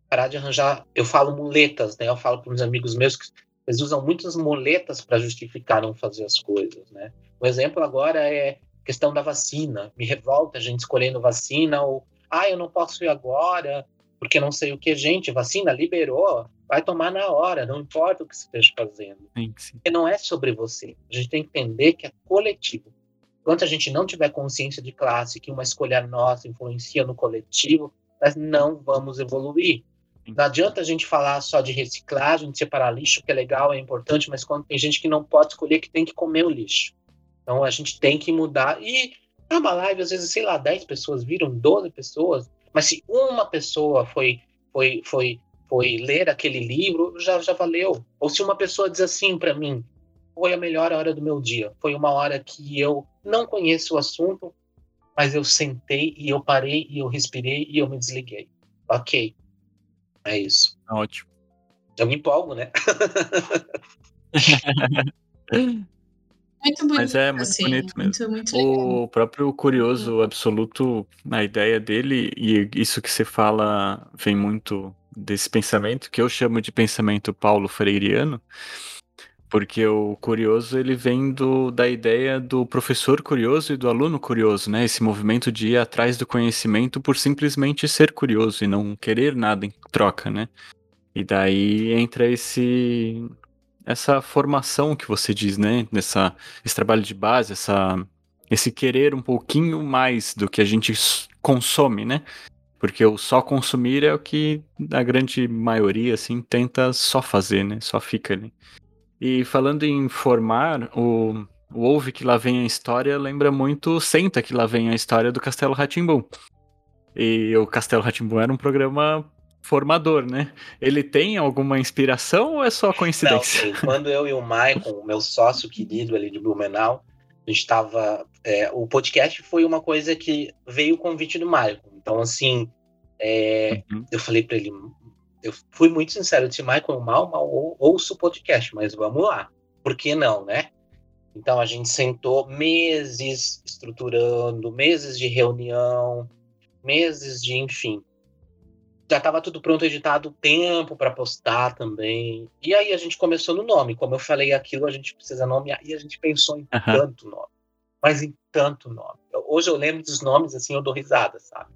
parar de arranjar. Eu falo muletas, né? Eu falo para uns amigos meus que eles usam muitas muletas para justificar não fazer as coisas, né? Um exemplo agora é a questão da vacina. Me revolta a gente escolhendo vacina ou, ah, eu não posso ir agora porque não sei o que. Gente, vacina liberou, vai tomar na hora, não importa o que você esteja fazendo. Sim, sim. Porque não é sobre você. A gente tem que entender que é coletivo. Enquanto a gente não tiver consciência de classe, que uma escolha nossa influencia no coletivo, nós não vamos evoluir. Não adianta a gente falar só de reciclagem, de separar lixo, que é legal, é importante, mas quando tem gente que não pode escolher, que tem que comer o lixo. Então a gente tem que mudar. E é uma live, às vezes, sei lá, 10 pessoas viram, 12 pessoas, mas se uma pessoa foi, foi, foi, foi ler aquele livro, já, já valeu. Ou se uma pessoa diz assim para mim, foi a melhor hora do meu dia, foi uma hora que eu não conheço o assunto, mas eu sentei e eu parei e eu respirei e eu me desliguei. Ok, é isso. Tá ótimo. Eu me empolgo, né? *laughs* muito bonito. Mas é muito assim, bonito mesmo. Muito, muito. O próprio curioso absoluto, a ideia dele, e isso que você fala vem muito desse pensamento, que eu chamo de pensamento paulo freiriano, porque o curioso ele vem do, da ideia do professor curioso e do aluno curioso, né? Esse movimento de ir atrás do conhecimento por simplesmente ser curioso e não querer nada em troca, né? E daí entra esse essa formação que você diz, né? Nessa, esse trabalho de base, essa, esse querer um pouquinho mais do que a gente consome, né? Porque o só consumir é o que a grande maioria, assim, tenta só fazer, né? Só fica ali. E falando em formar, o, o Ouve que lá vem a história lembra muito Senta que lá vem a história do Castelo Ratimbum. E o Castelo Ratimbum era um programa formador, né? Ele tem alguma inspiração ou é só coincidência? Não, sim. Quando eu e o Maicon, o meu sócio querido ali de Blumenau, a gente estava. É, o podcast foi uma coisa que veio o convite do Maicon. Então, assim, é, uhum. eu falei para ele, eu fui muito sincero, eu disse, Michael, mal, mal ouço o podcast, mas vamos lá. Por que não, né? Então a gente sentou meses estruturando, meses de reunião, meses de, enfim. Já estava tudo pronto, editado, tempo para postar também. E aí a gente começou no nome. Como eu falei aquilo, a gente precisa nomear. E a gente pensou em uhum. tanto nome. Mas em tanto nome. Hoje eu lembro dos nomes, assim, eu dou risada, sabe?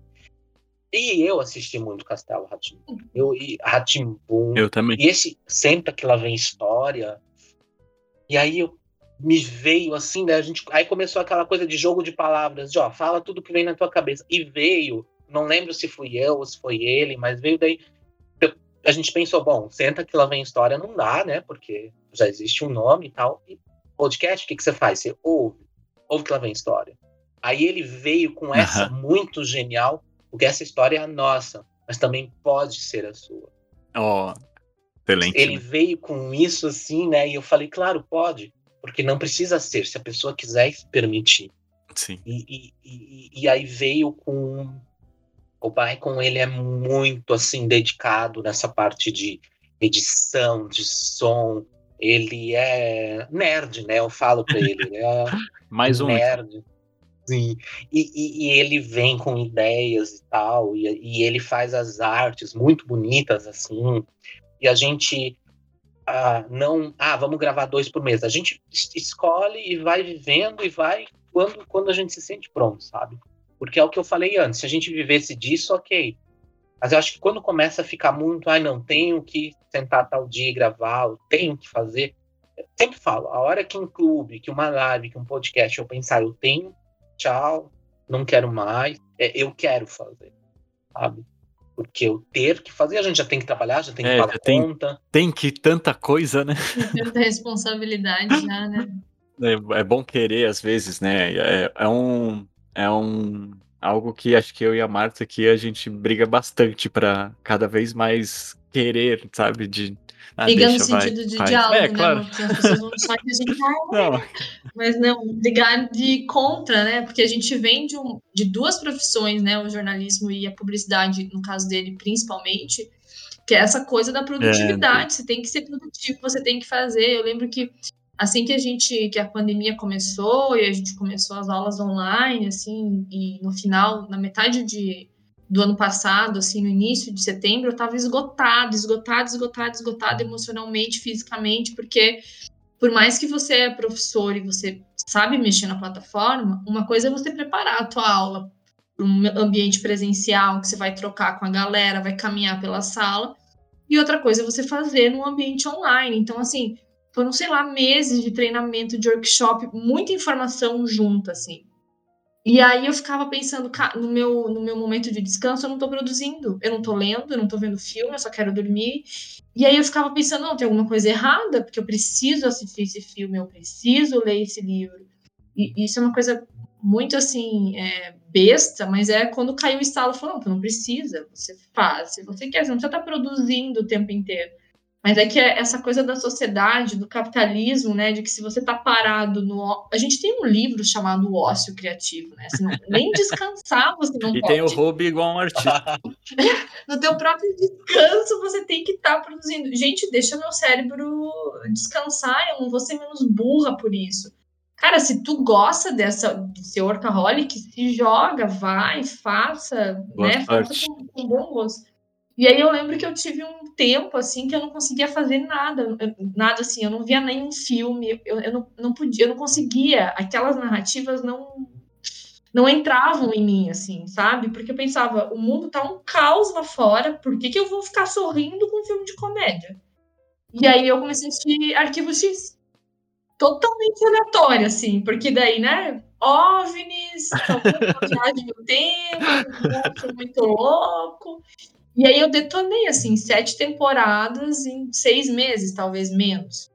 E eu assisti muito Castelo Ratim. Eu e Ratimbum. Eu também. E esse sempre que lá vem história. E aí eu, me veio assim, né? A gente, aí começou aquela coisa de jogo de palavras, de ó, fala tudo que vem na tua cabeça. E veio, não lembro se fui eu ou se foi ele, mas veio daí. A gente pensou, bom, senta que lá vem história, não dá, né? Porque já existe um nome e tal. E podcast, o que, que você faz? Você ouve, ouve que lá vem história. Aí ele veio com essa uhum. muito genial porque essa história é a nossa, mas também pode ser a sua. Ó, oh, excelente. Ele né? veio com isso assim, né? E eu falei, claro, pode, porque não precisa ser, se a pessoa quiser se permitir. Sim. E, e, e, e aí veio com o Baikon, ele é muito assim dedicado nessa parte de edição, de som. Ele é nerd, né? Eu falo para ele, ele é *laughs* mais um nerd. Sim, e, e, e, ele vem com ideias e tal, e, e, ele faz as artes muito bonitas, assim, e a gente ah, não, ah, vamos gravar dois por mês, a gente escolhe e vai vivendo e vai quando, quando a gente se sente pronto, sabe? Porque é o que eu falei antes, se a gente vivesse disso, ok, mas eu acho que quando começa a ficar muito, ai, ah, não, tenho que sentar tal dia e gravar, eu tenho que fazer, eu sempre falo, a hora que um clube, que uma live, que um podcast, eu pensar, eu tenho tchau, não quero mais, é, eu quero fazer, sabe? Porque eu ter que fazer, a gente já tem que trabalhar, já tem que é, pagar tem, conta. Tem que tanta coisa, né? Tanta responsabilidade já, né? *laughs* É, é, bom querer às vezes, né? É, é, um é um algo que acho que eu e a Marta aqui a gente briga bastante para cada vez mais querer, sabe, de ah, Liga no sentido vai, de vai. diálogo, é, né? Claro. Porque as pessoas vão achar que a gente *laughs* não. Mas não, ligar de contra, né? Porque a gente vem de, um, de duas profissões, né? O jornalismo e a publicidade, no caso dele, principalmente, que é essa coisa da produtividade. É. Você tem que ser produtivo, você tem que fazer. Eu lembro que assim que a gente que a pandemia começou e a gente começou as aulas online assim e no final na metade de do ano passado, assim, no início de setembro, eu estava esgotado, esgotado, esgotado, esgotado emocionalmente, fisicamente, porque por mais que você é professor e você sabe mexer na plataforma, uma coisa é você preparar a tua aula para um ambiente presencial, que você vai trocar com a galera, vai caminhar pela sala, e outra coisa é você fazer num ambiente online. Então, assim, foram, sei lá, meses de treinamento, de workshop, muita informação junta, assim. E aí eu ficava pensando, no meu, no meu momento de descanso, eu não tô produzindo, eu não tô lendo, eu não tô vendo filme, eu só quero dormir. E aí eu ficava pensando, não, tem alguma coisa errada, porque eu preciso assistir esse filme, eu preciso ler esse livro. E isso é uma coisa muito assim, é, besta, mas é quando caiu o estalo, falou, não, não precisa, você faz, se você quer, você não precisa estar tá produzindo o tempo inteiro. Mas é que é essa coisa da sociedade, do capitalismo, né? De que se você tá parado no. A gente tem um livro chamado Ócio Criativo, né? Não... nem *laughs* descansar você não e pode. E tem o hobby igual um artista. *laughs* no teu próprio descanso você tem que estar tá produzindo. Gente, deixa meu cérebro descansar, eu não vou ser menos burra por isso. Cara, se tu gosta dessa de ser workaholic, se joga, vai, faça, Boa né? Faça com, com bom gosto. E aí eu lembro que eu tive um tempo, assim, que eu não conseguia fazer nada, nada assim, eu não via nenhum filme, eu, eu não, não podia, eu não conseguia, aquelas narrativas não não entravam em mim, assim, sabe? Porque eu pensava, o mundo tá um caos lá fora, por que, que eu vou ficar sorrindo com um filme de comédia? E aí eu comecei a assistir Arquivo X. Totalmente aleatório, assim, porque daí, né, OVNIs, *laughs* viagem no tempo, muito louco. E aí eu detonei, assim, sete temporadas em seis meses, talvez menos.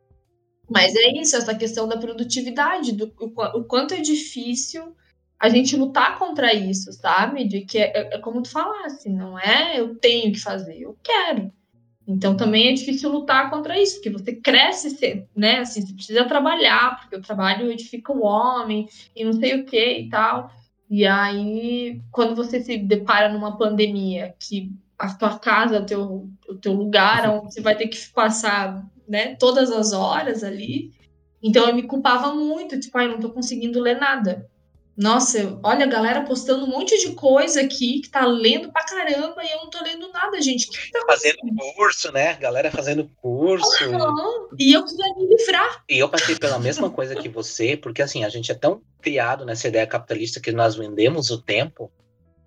Mas é isso, essa questão da produtividade, do o, quanto é difícil a gente lutar contra isso, sabe? De que é, é, é como tu falasse, não é eu tenho que fazer, eu quero. Então também é difícil lutar contra isso, porque você cresce, né? Assim, você precisa trabalhar, porque o trabalho edifica o homem e não sei o que e tal. E aí, quando você se depara numa pandemia que a tua casa, o teu, o teu lugar, onde você vai ter que passar né, todas as horas ali. Então eu me culpava muito, tipo, ai, não tô conseguindo ler nada. Nossa, olha a galera postando um monte de coisa aqui que tá lendo pra caramba e eu não tô lendo nada, gente. O que, que tá fazendo curso, né? Galera fazendo curso. Uhum. E eu queria me livrar. E eu passei pela mesma coisa que você, porque assim, a gente é tão criado nessa ideia capitalista que nós vendemos o tempo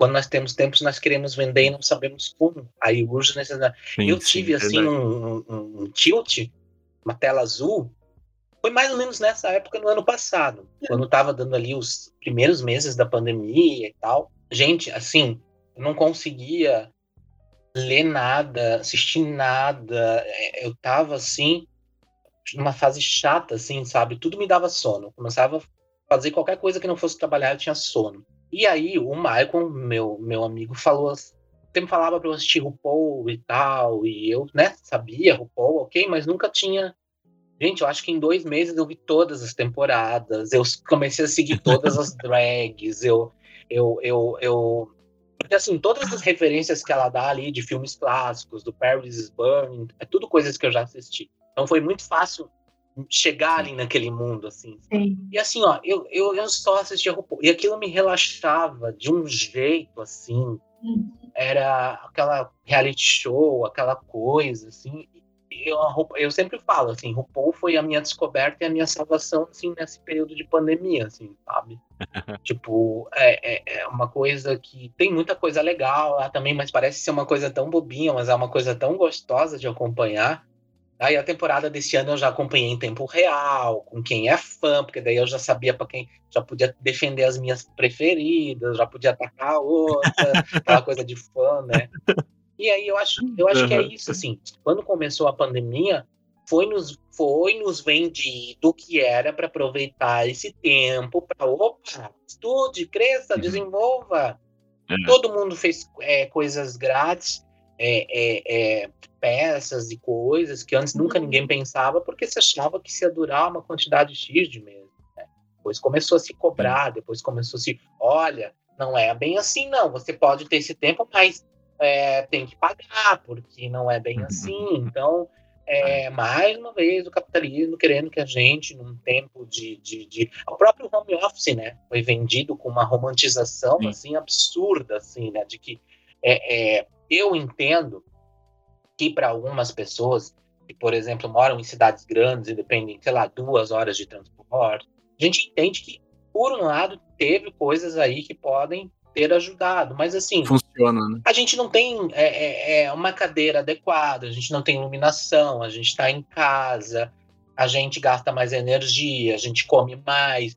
quando nós temos tempos, nós queremos vender e não sabemos como. Aí urge necessidade. Sim, eu tive, sim, assim, um, um, um, tilt, uma tela azul, foi mais ou menos nessa época, no ano passado, quando estava dando ali os primeiros meses da pandemia e tal. Gente, assim, eu não conseguia ler nada, assistir nada. É, eu tava, assim, numa fase chata, assim, sabe? Tudo me dava sono. Eu começava a fazer qualquer coisa que não fosse trabalhar, eu tinha sono. E aí o Michael, meu, meu amigo, falou sempre falava para eu assistir RuPaul e tal, e eu, né, sabia RuPaul, ok, mas nunca tinha. Gente, eu acho que em dois meses eu vi todas as temporadas, eu comecei a seguir todas as *laughs* drags, eu, eu, eu, eu, porque assim, todas as referências que ela dá ali de filmes clássicos, do Paris is Burning, é tudo coisas que eu já assisti. Então foi muito fácil chegar ali naquele mundo, assim. Sim. E assim, ó, eu, eu, eu só assistia RuPaul, e aquilo me relaxava de um jeito, assim. Uhum. Era aquela reality show, aquela coisa, assim. Eu, eu sempre falo, assim, RuPaul foi a minha descoberta e a minha salvação, assim, nesse período de pandemia, assim, sabe? *laughs* tipo, é, é, é, uma coisa que tem muita coisa legal lá também, mas parece ser uma coisa tão bobinha, mas é uma coisa tão gostosa de acompanhar. Aí a temporada desse ano eu já acompanhei em tempo real, com quem é fã, porque daí eu já sabia para quem já podia defender as minhas preferidas, já podia atacar a outra, *laughs* aquela coisa de fã, né? E aí eu acho, eu acho uhum. que é isso, assim. Quando começou a pandemia, foi nos, foi nos vendido que era para aproveitar esse tempo para opa, estude, cresça, uhum. desenvolva. Uhum. Todo mundo fez é, coisas grátis é, é, é, peças e coisas que antes nunca ninguém pensava, porque se achava que se ia durar uma quantidade X de meses. Né? Depois começou a se cobrar, depois começou a se. Olha, não é bem assim, não. Você pode ter esse tempo, mas é, tem que pagar, porque não é bem assim. Então, é, mais uma vez, o capitalismo querendo que a gente, num tempo de, de, de, O próprio home office, né? Foi vendido com uma romantização, Sim. assim, absurda, assim, né? De que é, é eu entendo que para algumas pessoas que, por exemplo, moram em cidades grandes e dependem, sei lá, duas horas de transporte, a gente entende que, por um lado, teve coisas aí que podem ter ajudado, mas assim, funciona, né? A gente não tem é, é, é uma cadeira adequada, a gente não tem iluminação, a gente está em casa, a gente gasta mais energia, a gente come mais.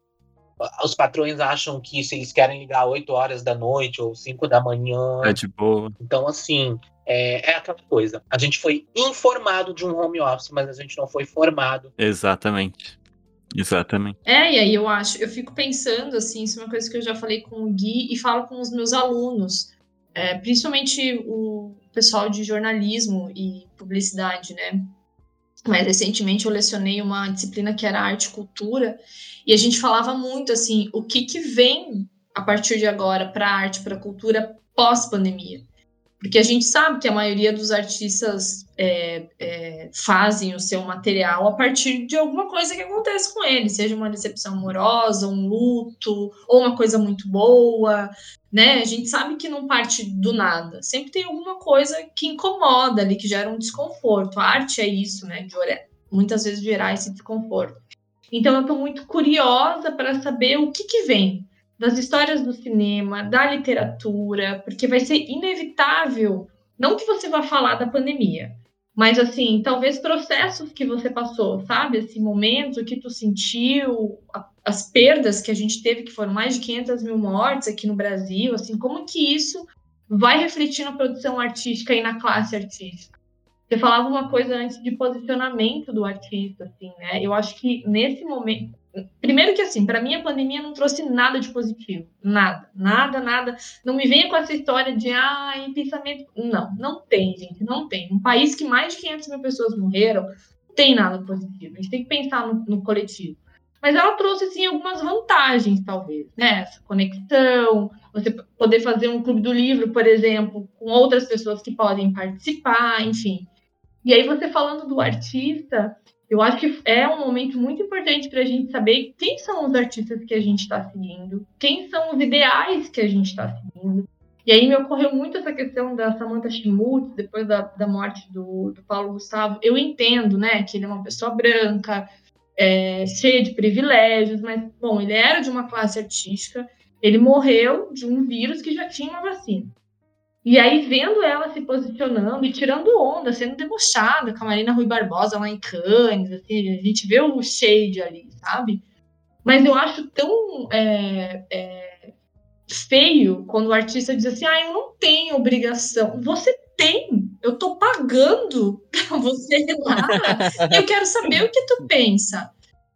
Os patrões acham que se eles querem ligar 8 horas da noite ou 5 da manhã. É de boa. Então, assim, é, é, aquela coisa. A gente foi informado de um home office, mas a gente não foi formado. Exatamente. Exatamente. É, e aí eu acho, eu fico pensando assim, isso é uma coisa que eu já falei com o Gui e falo com os meus alunos, é, principalmente o pessoal de jornalismo e publicidade, né? Mas recentemente eu lecionei uma disciplina que era arte e cultura, e a gente falava muito assim, o que que vem a partir de agora para a arte, para a cultura pós-pandemia. Porque a gente sabe que a maioria dos artistas é, é, fazem o seu material a partir de alguma coisa que acontece com ele, seja uma decepção amorosa, um luto, ou uma coisa muito boa, né? A gente sabe que não parte do nada. Sempre tem alguma coisa que incomoda ali, que gera um desconforto. A arte é isso, né? De muitas vezes gerar esse desconforto. Então eu estou muito curiosa para saber o que, que vem das histórias do cinema, da literatura, porque vai ser inevitável, não que você vá falar da pandemia, mas assim, talvez processos que você passou, sabe? Esse momento que tu sentiu, a, as perdas que a gente teve, que foram mais de 500 mil mortes aqui no Brasil, assim, como que isso vai refletir na produção artística e na classe artística? Você falava uma coisa antes de posicionamento do artista, assim, né? Eu acho que nesse momento, Primeiro que assim, para mim a pandemia não trouxe nada de positivo. Nada, nada, nada. Não me venha com essa história de, ah, pensamento. Não, não tem, gente, não tem. Um país que mais de 500 mil pessoas morreram, não tem nada positivo. A gente tem que pensar no, no coletivo. Mas ela trouxe, sim, algumas vantagens, talvez, né? Essa conexão, você poder fazer um clube do livro, por exemplo, com outras pessoas que podem participar, enfim. E aí, você falando do artista, eu acho que é um momento muito importante para a gente saber quem são os artistas que a gente está seguindo, quem são os ideais que a gente está seguindo. E aí me ocorreu muito essa questão da Samantha Schmutz, depois da, da morte do, do Paulo Gustavo. Eu entendo, né, que ele é uma pessoa branca, é, cheia de privilégios, mas, bom, ele era de uma classe artística, ele morreu de um vírus que já tinha uma vacina. E aí, vendo ela se posicionando e tirando onda, sendo debochada com a Marina Rui Barbosa lá em Cannes, assim, a gente vê o shade ali, sabe? Mas eu acho tão é, é, feio quando o artista diz assim: ah, eu não tenho obrigação. Você tem, eu tô pagando pra você ir lá. eu quero saber o que tu pensa.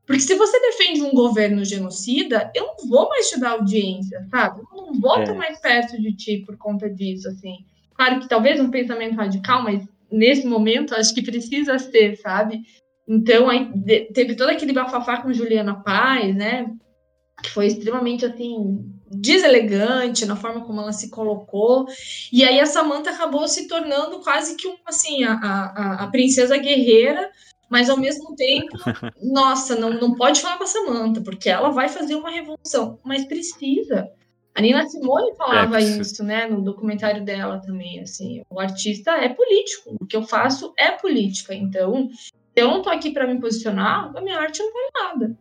Porque se você defende um governo genocida, eu não vou mais te dar audiência, sabe? Eu não vou estar é. mais perto de ti por conta disso, assim. Claro que talvez um pensamento radical, mas nesse momento acho que precisa ser, sabe? Então, aí teve todo aquele bafafá com Juliana Paz, né? Que foi extremamente, assim, deselegante na forma como ela se colocou. E aí a Samantha acabou se tornando quase que, um, assim, a, a, a princesa guerreira mas ao mesmo tempo, nossa, não, não pode falar com a Samantha, porque ela vai fazer uma revolução, mas precisa. A Nina Simone falava é, isso, né, no documentário dela também, assim, o artista é político, o que eu faço é política, então, se eu não tô aqui para me posicionar, a minha arte não vale nada.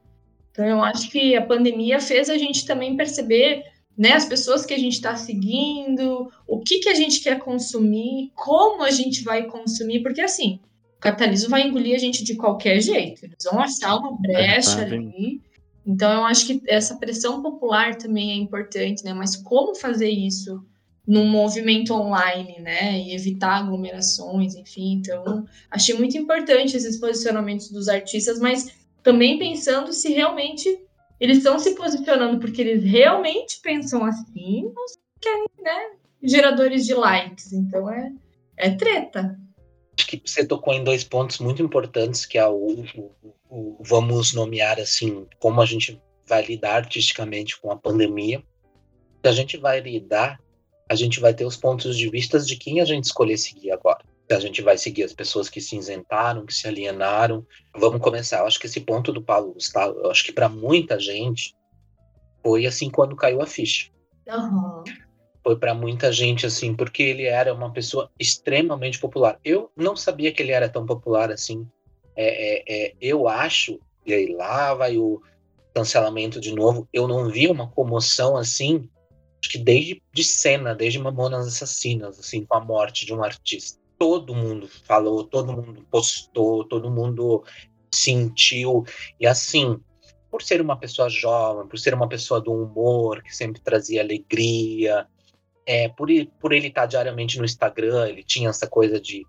Então, eu acho que a pandemia fez a gente também perceber, né, as pessoas que a gente está seguindo, o que que a gente quer consumir, como a gente vai consumir, porque assim, o capitalismo vai engolir a gente de qualquer jeito. Eles vão achar uma brecha ali. Então, eu acho que essa pressão popular também é importante, né? Mas como fazer isso num movimento online, né? E evitar aglomerações, enfim. Então, achei muito importante esses posicionamentos dos artistas, mas também pensando se realmente eles estão se posicionando porque eles realmente pensam assim ou se querem, né? Geradores de likes. Então, é, é treta acho que você tocou em dois pontos muito importantes, que é o, o, o, vamos nomear assim, como a gente vai lidar artisticamente com a pandemia. Se a gente vai lidar, a gente vai ter os pontos de vista de quem a gente escolher seguir agora. Se a gente vai seguir as pessoas que se isentaram, que se alienaram. Vamos começar. Eu acho que esse ponto do Paulo Gustavo, eu acho que para muita gente foi assim quando caiu a ficha. Uhum foi para muita gente assim, porque ele era uma pessoa extremamente popular. Eu não sabia que ele era tão popular assim. É, é, é, eu acho, e aí lá vai o cancelamento de novo. Eu não vi uma comoção assim, acho que desde de cena, desde Mamonas Assassinas, assim, com a morte de um artista. Todo mundo falou, todo mundo postou, todo mundo sentiu. E assim, por ser uma pessoa jovem, por ser uma pessoa do humor, que sempre trazia alegria, é, por, por ele estar diariamente no Instagram, ele tinha essa coisa de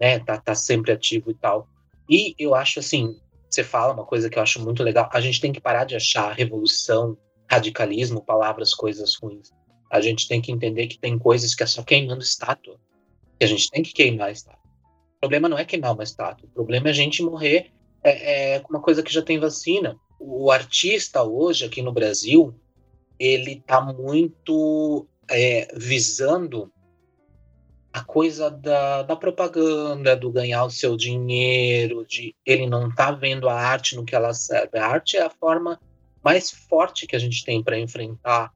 né, tá, tá sempre ativo e tal. E eu acho assim, você fala uma coisa que eu acho muito legal, a gente tem que parar de achar revolução, radicalismo, palavras, coisas ruins. A gente tem que entender que tem coisas que é só queimando estátua. Que a gente tem que queimar a estátua. O problema não é queimar uma estátua. O problema é a gente morrer é, é, com uma coisa que já tem vacina. O artista hoje aqui no Brasil, ele está muito é, visando a coisa da, da, propaganda, do ganhar o seu dinheiro, de ele não tá vendo a arte no que ela serve. A arte é a forma mais forte que a gente tem para enfrentar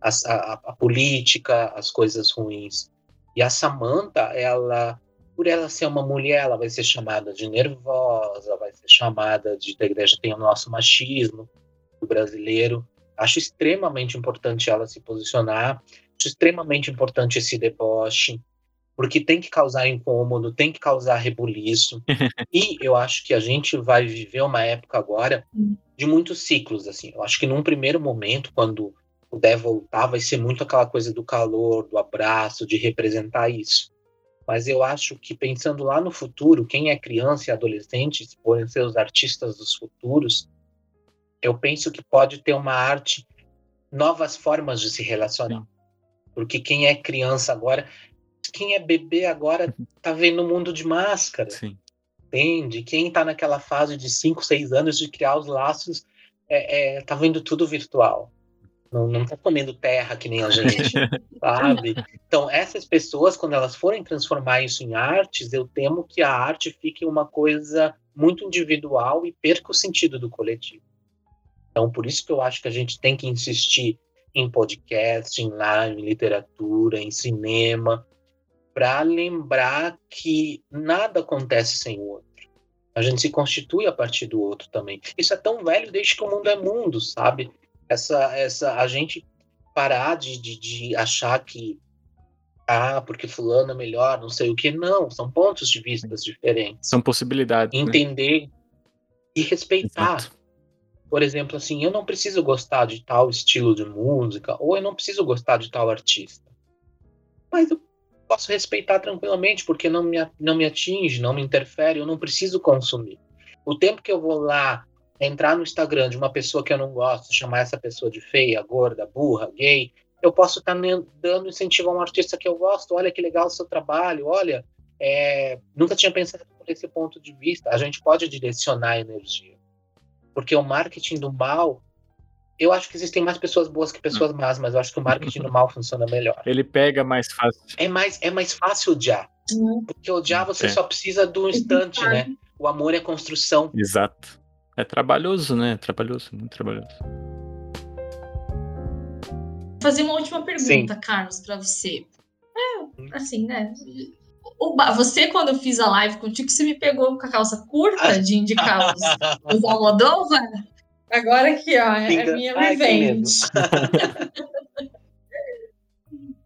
a, a, a, política, as coisas ruins. E a Samantha, ela, por ela ser uma mulher, ela vai ser chamada de nervosa, vai ser chamada de a igreja tem o nosso machismo, o brasileiro. Acho extremamente importante ela se posicionar, extremamente importante esse deboche, porque tem que causar incômodo, tem que causar rebuliço. *laughs* e eu acho que a gente vai viver uma época agora de muitos ciclos, assim. Eu acho que num primeiro momento, quando puder voltar, vai ser muito aquela coisa do calor, do abraço, de representar isso. Mas eu acho que pensando lá no futuro, quem é criança e adolescente, se forem ser os artistas dos futuros, eu penso que pode ter uma arte, novas formas de se relacionar. Porque quem é criança agora, quem é bebê agora, *laughs* tá vendo o mundo de máscara. Sim. Entende? Quem tá naquela fase de 5, 6 anos de criar os laços, é, é, tá vendo tudo virtual não, não tá comendo terra que nem a gente, *laughs* sabe? Então, essas pessoas, quando elas forem transformar isso em artes, eu temo que a arte fique uma coisa muito individual e perca o sentido do coletivo. Então, por isso que eu acho que a gente tem que insistir em podcast, em live, em literatura, em cinema, para lembrar que nada acontece sem o outro. A gente se constitui a partir do outro também. Isso é tão velho desde que o mundo é mundo, sabe? essa, essa a gente parar de, de, de achar que ah, porque fulano é melhor, não sei o que. Não, são pontos de vista diferentes. São possibilidades. Né? Entender né? e respeitar. Exato. Por exemplo, assim, eu não preciso gostar de tal estilo de música, ou eu não preciso gostar de tal artista. Mas eu posso respeitar tranquilamente, porque não me, não me atinge, não me interfere, eu não preciso consumir. O tempo que eu vou lá entrar no Instagram de uma pessoa que eu não gosto, chamar essa pessoa de feia, gorda, burra, gay, eu posso estar tá dando incentivo a um artista que eu gosto. Olha que legal o seu trabalho, olha, é, nunca tinha pensado por esse ponto de vista. A gente pode direcionar a energia. Porque o marketing do mal, eu acho que existem mais pessoas boas que pessoas hum. más, mas eu acho que o marketing do mal funciona melhor. Ele pega mais fácil. É mais, é mais fácil odiar. Uhum. Porque odiar você é. só precisa do instante, né? O amor é construção. Exato. É trabalhoso, né? É trabalhoso, muito trabalhoso. Vou fazer uma última pergunta, Sim. Carlos, para você. É, assim, né? O, você, quando eu fiz a live contigo, você me pegou com a calça curta de indicar os, *laughs* os Almodóvar. Agora aqui, ó, é minha revenge. *laughs*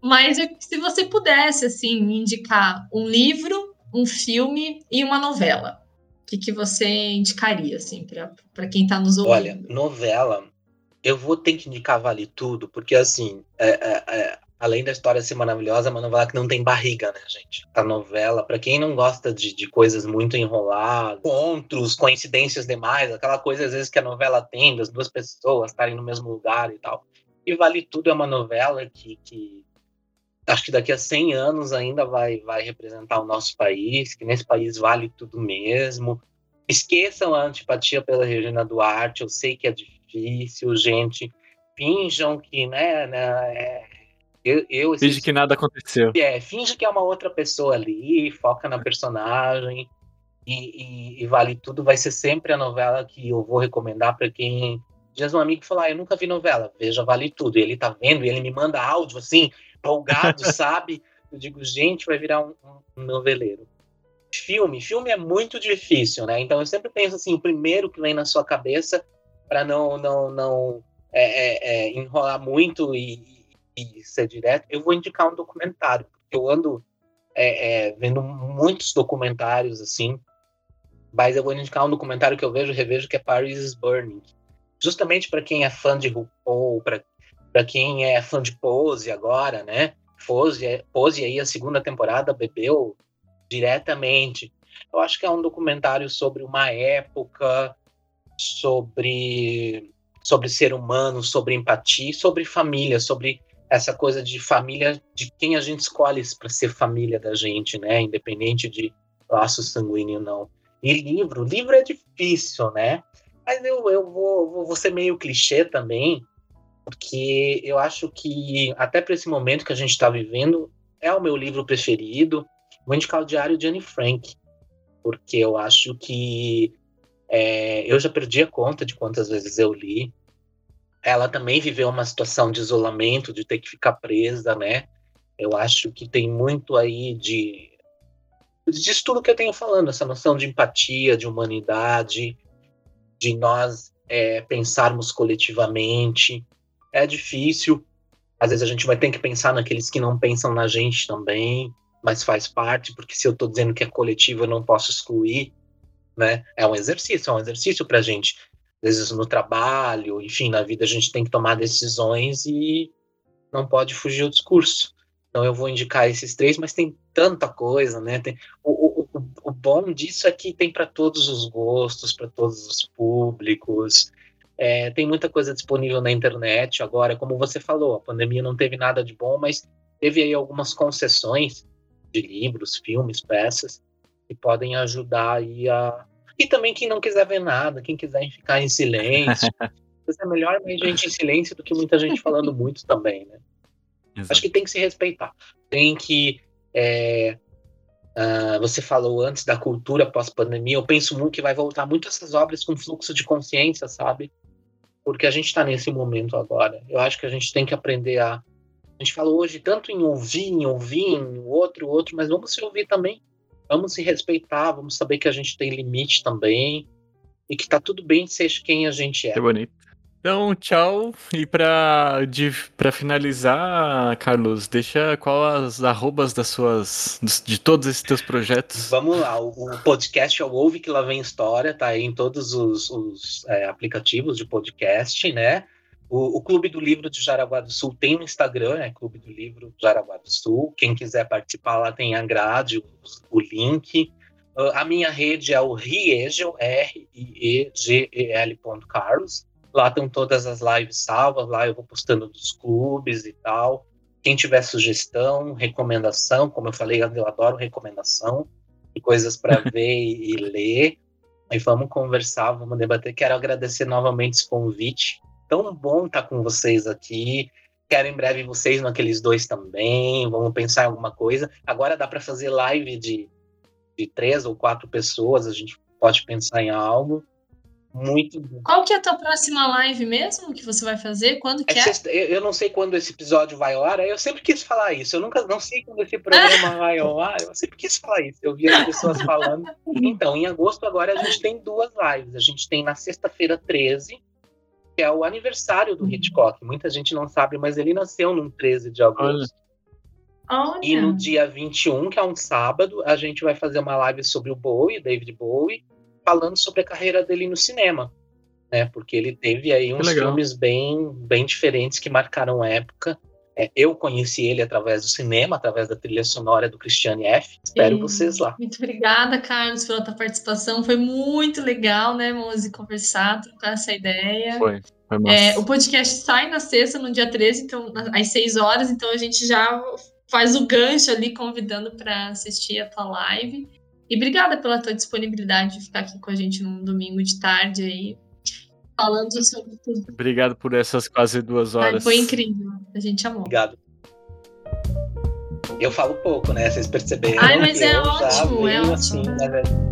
Mas se você pudesse, assim, indicar um livro, um filme e uma novela, que, que você indicaria, assim, para quem está nos ouvindo? Olha, novela, eu vou ter que indicar Vale Tudo, porque, assim, é, é, é, além da história ser maravilhosa, é uma novela que não tem barriga, né, gente? A novela, para quem não gosta de, de coisas muito enroladas, encontros, coincidências demais, aquela coisa, às vezes, que a novela tem, das duas pessoas estarem no mesmo lugar e tal. E Vale Tudo é uma novela que, que acho que daqui a 100 anos ainda vai, vai representar o nosso país, que nesse país vale tudo mesmo. Esqueçam a antipatia pela Regina Duarte, eu sei que é difícil, gente. Finjam que, né, né é, eu, eu finge que nada aconteceu. É, finge que é uma outra pessoa ali, foca na personagem. E, e, e, Vale Tudo vai ser sempre a novela que eu vou recomendar para quem. Diz um amigo falou: ah, eu nunca vi novela, veja Vale Tudo. E ele tá vendo e ele me manda áudio assim, empolgado, *laughs* sabe? Eu digo, gente, vai virar um, um noveleiro. Filme, filme é muito difícil, né? Então eu sempre penso assim, o primeiro que vem na sua cabeça para não não não é, é, é, enrolar muito e, e, ser direto. Eu vou indicar um documentário, porque eu ando é, é, vendo muitos documentários assim Mas eu vou indicar um documentário que eu vejo, revejo, que é Paris is Burning. Justamente para quem é fã de RuPaul, para quem é fã de Pose agora, né? Pose, Pose aí a segunda temporada bebeu diretamente. Eu acho que é um documentário sobre uma época, sobre sobre ser humano, sobre empatia, sobre família, sobre essa coisa de família, de quem a gente escolhe para ser família da gente, né? Independente de laço sanguíneo ou não. E livro, livro é difícil, né? Mas eu, eu vou, vou ser meio clichê também, porque eu acho que, até para esse momento que a gente está vivendo, é o meu livro preferido. Vou indicar o Diário de Anne Frank, porque eu acho que é, eu já perdi a conta de quantas vezes eu li. Ela também viveu uma situação de isolamento, de ter que ficar presa, né? Eu acho que tem muito aí de disso tudo que eu tenho falando, essa noção de empatia, de humanidade, de nós é, pensarmos coletivamente. É difícil, às vezes a gente vai ter que pensar naqueles que não pensam na gente também, mas faz parte, porque se eu estou dizendo que é coletivo, eu não posso excluir, né? É um exercício, é um exercício para a gente. Vezes no trabalho, enfim, na vida a gente tem que tomar decisões e não pode fugir o discurso. Então eu vou indicar esses três, mas tem tanta coisa, né? Tem, o, o, o bom disso é que tem para todos os gostos, para todos os públicos. É, tem muita coisa disponível na internet agora, como você falou, a pandemia não teve nada de bom, mas teve aí algumas concessões de livros, filmes, peças que podem ajudar aí a e também quem não quiser ver nada, quem quiser ficar em silêncio, *laughs* é melhor mais gente em silêncio do que muita gente falando muito também, né? Exato. Acho que tem que se respeitar. Tem que. É, uh, você falou antes da cultura pós-pandemia. Eu penso muito que vai voltar muito essas obras com fluxo de consciência, sabe? Porque a gente está nesse momento agora. Eu acho que a gente tem que aprender a. A gente falou hoje tanto em ouvir, em ouvir, em outro, outro, mas vamos se ouvir também. Vamos se respeitar, vamos saber que a gente tem limite também e que tá tudo bem seja quem a gente é. Que bonito. Então, tchau. E para finalizar, Carlos, deixa qual as arrobas das suas de todos esses teus projetos. Vamos lá, o, o podcast é o Ouve que lá vem história, tá aí em todos os, os é, aplicativos de podcast, né? O, o, Clube do Livro de Jaraguá do Sul tem um Instagram, é Clube do Livro Jaraguá do Sul. Quem quiser participar lá tem a grade, o, o link. Uh, a minha rede é o Riegel, R-I-E-G-E-L. Carlos. Lá estão todas as lives salvas, lá eu vou postando dos clubes e tal. Quem tiver sugestão, recomendação, como eu falei, eu adoro recomendação e coisas para *laughs* ver e, e ler. E vamos conversar, vamos debater. Quero agradecer novamente esse convite. Tão bom estar com vocês aqui. Quero em breve vocês naqueles dois também. Vamos pensar em alguma coisa. Agora dá para fazer live de, de três ou quatro pessoas. A gente pode pensar em algo muito bom. Qual que é a tua próxima live mesmo que você vai fazer? Quando que é? é? Sexta, eu não sei quando esse episódio vai ao ar, eu sempre quis falar isso. Eu nunca não sei quando esse programa *laughs* vai ao ar, eu sempre quis falar isso. Eu vi as pessoas falando. Então, em agosto agora a gente tem duas lives. A gente tem na sexta-feira 13, que é o aniversário do Hitchcock. Muita gente não sabe, mas ele nasceu no 13 de agosto. Olha. E no dia 21, que é um sábado, a gente vai fazer uma live sobre o Bowie, David Bowie falando sobre a carreira dele no cinema, né? Porque ele teve aí uns filmes bem, bem diferentes que marcaram a época. É, eu conheci ele através do cinema, através da trilha sonora do Christiane F. Espero Sim. vocês lá. Muito obrigada, Carlos, pela tua participação. Foi muito legal, né, Mose, conversar, trocar essa ideia. Foi. É, o podcast sai na sexta, no dia 13, então, às 6 horas, então a gente já faz o gancho ali, convidando para assistir a tua live. E obrigada pela tua disponibilidade de ficar aqui com a gente num domingo de tarde aí, falando sobre tudo. Obrigado por essas quase duas horas. Ai, foi incrível. A gente amou. Obrigado. Eu falo pouco, né? Vocês perceberam. Ai, mas é ótimo, é ótimo. Assim, né,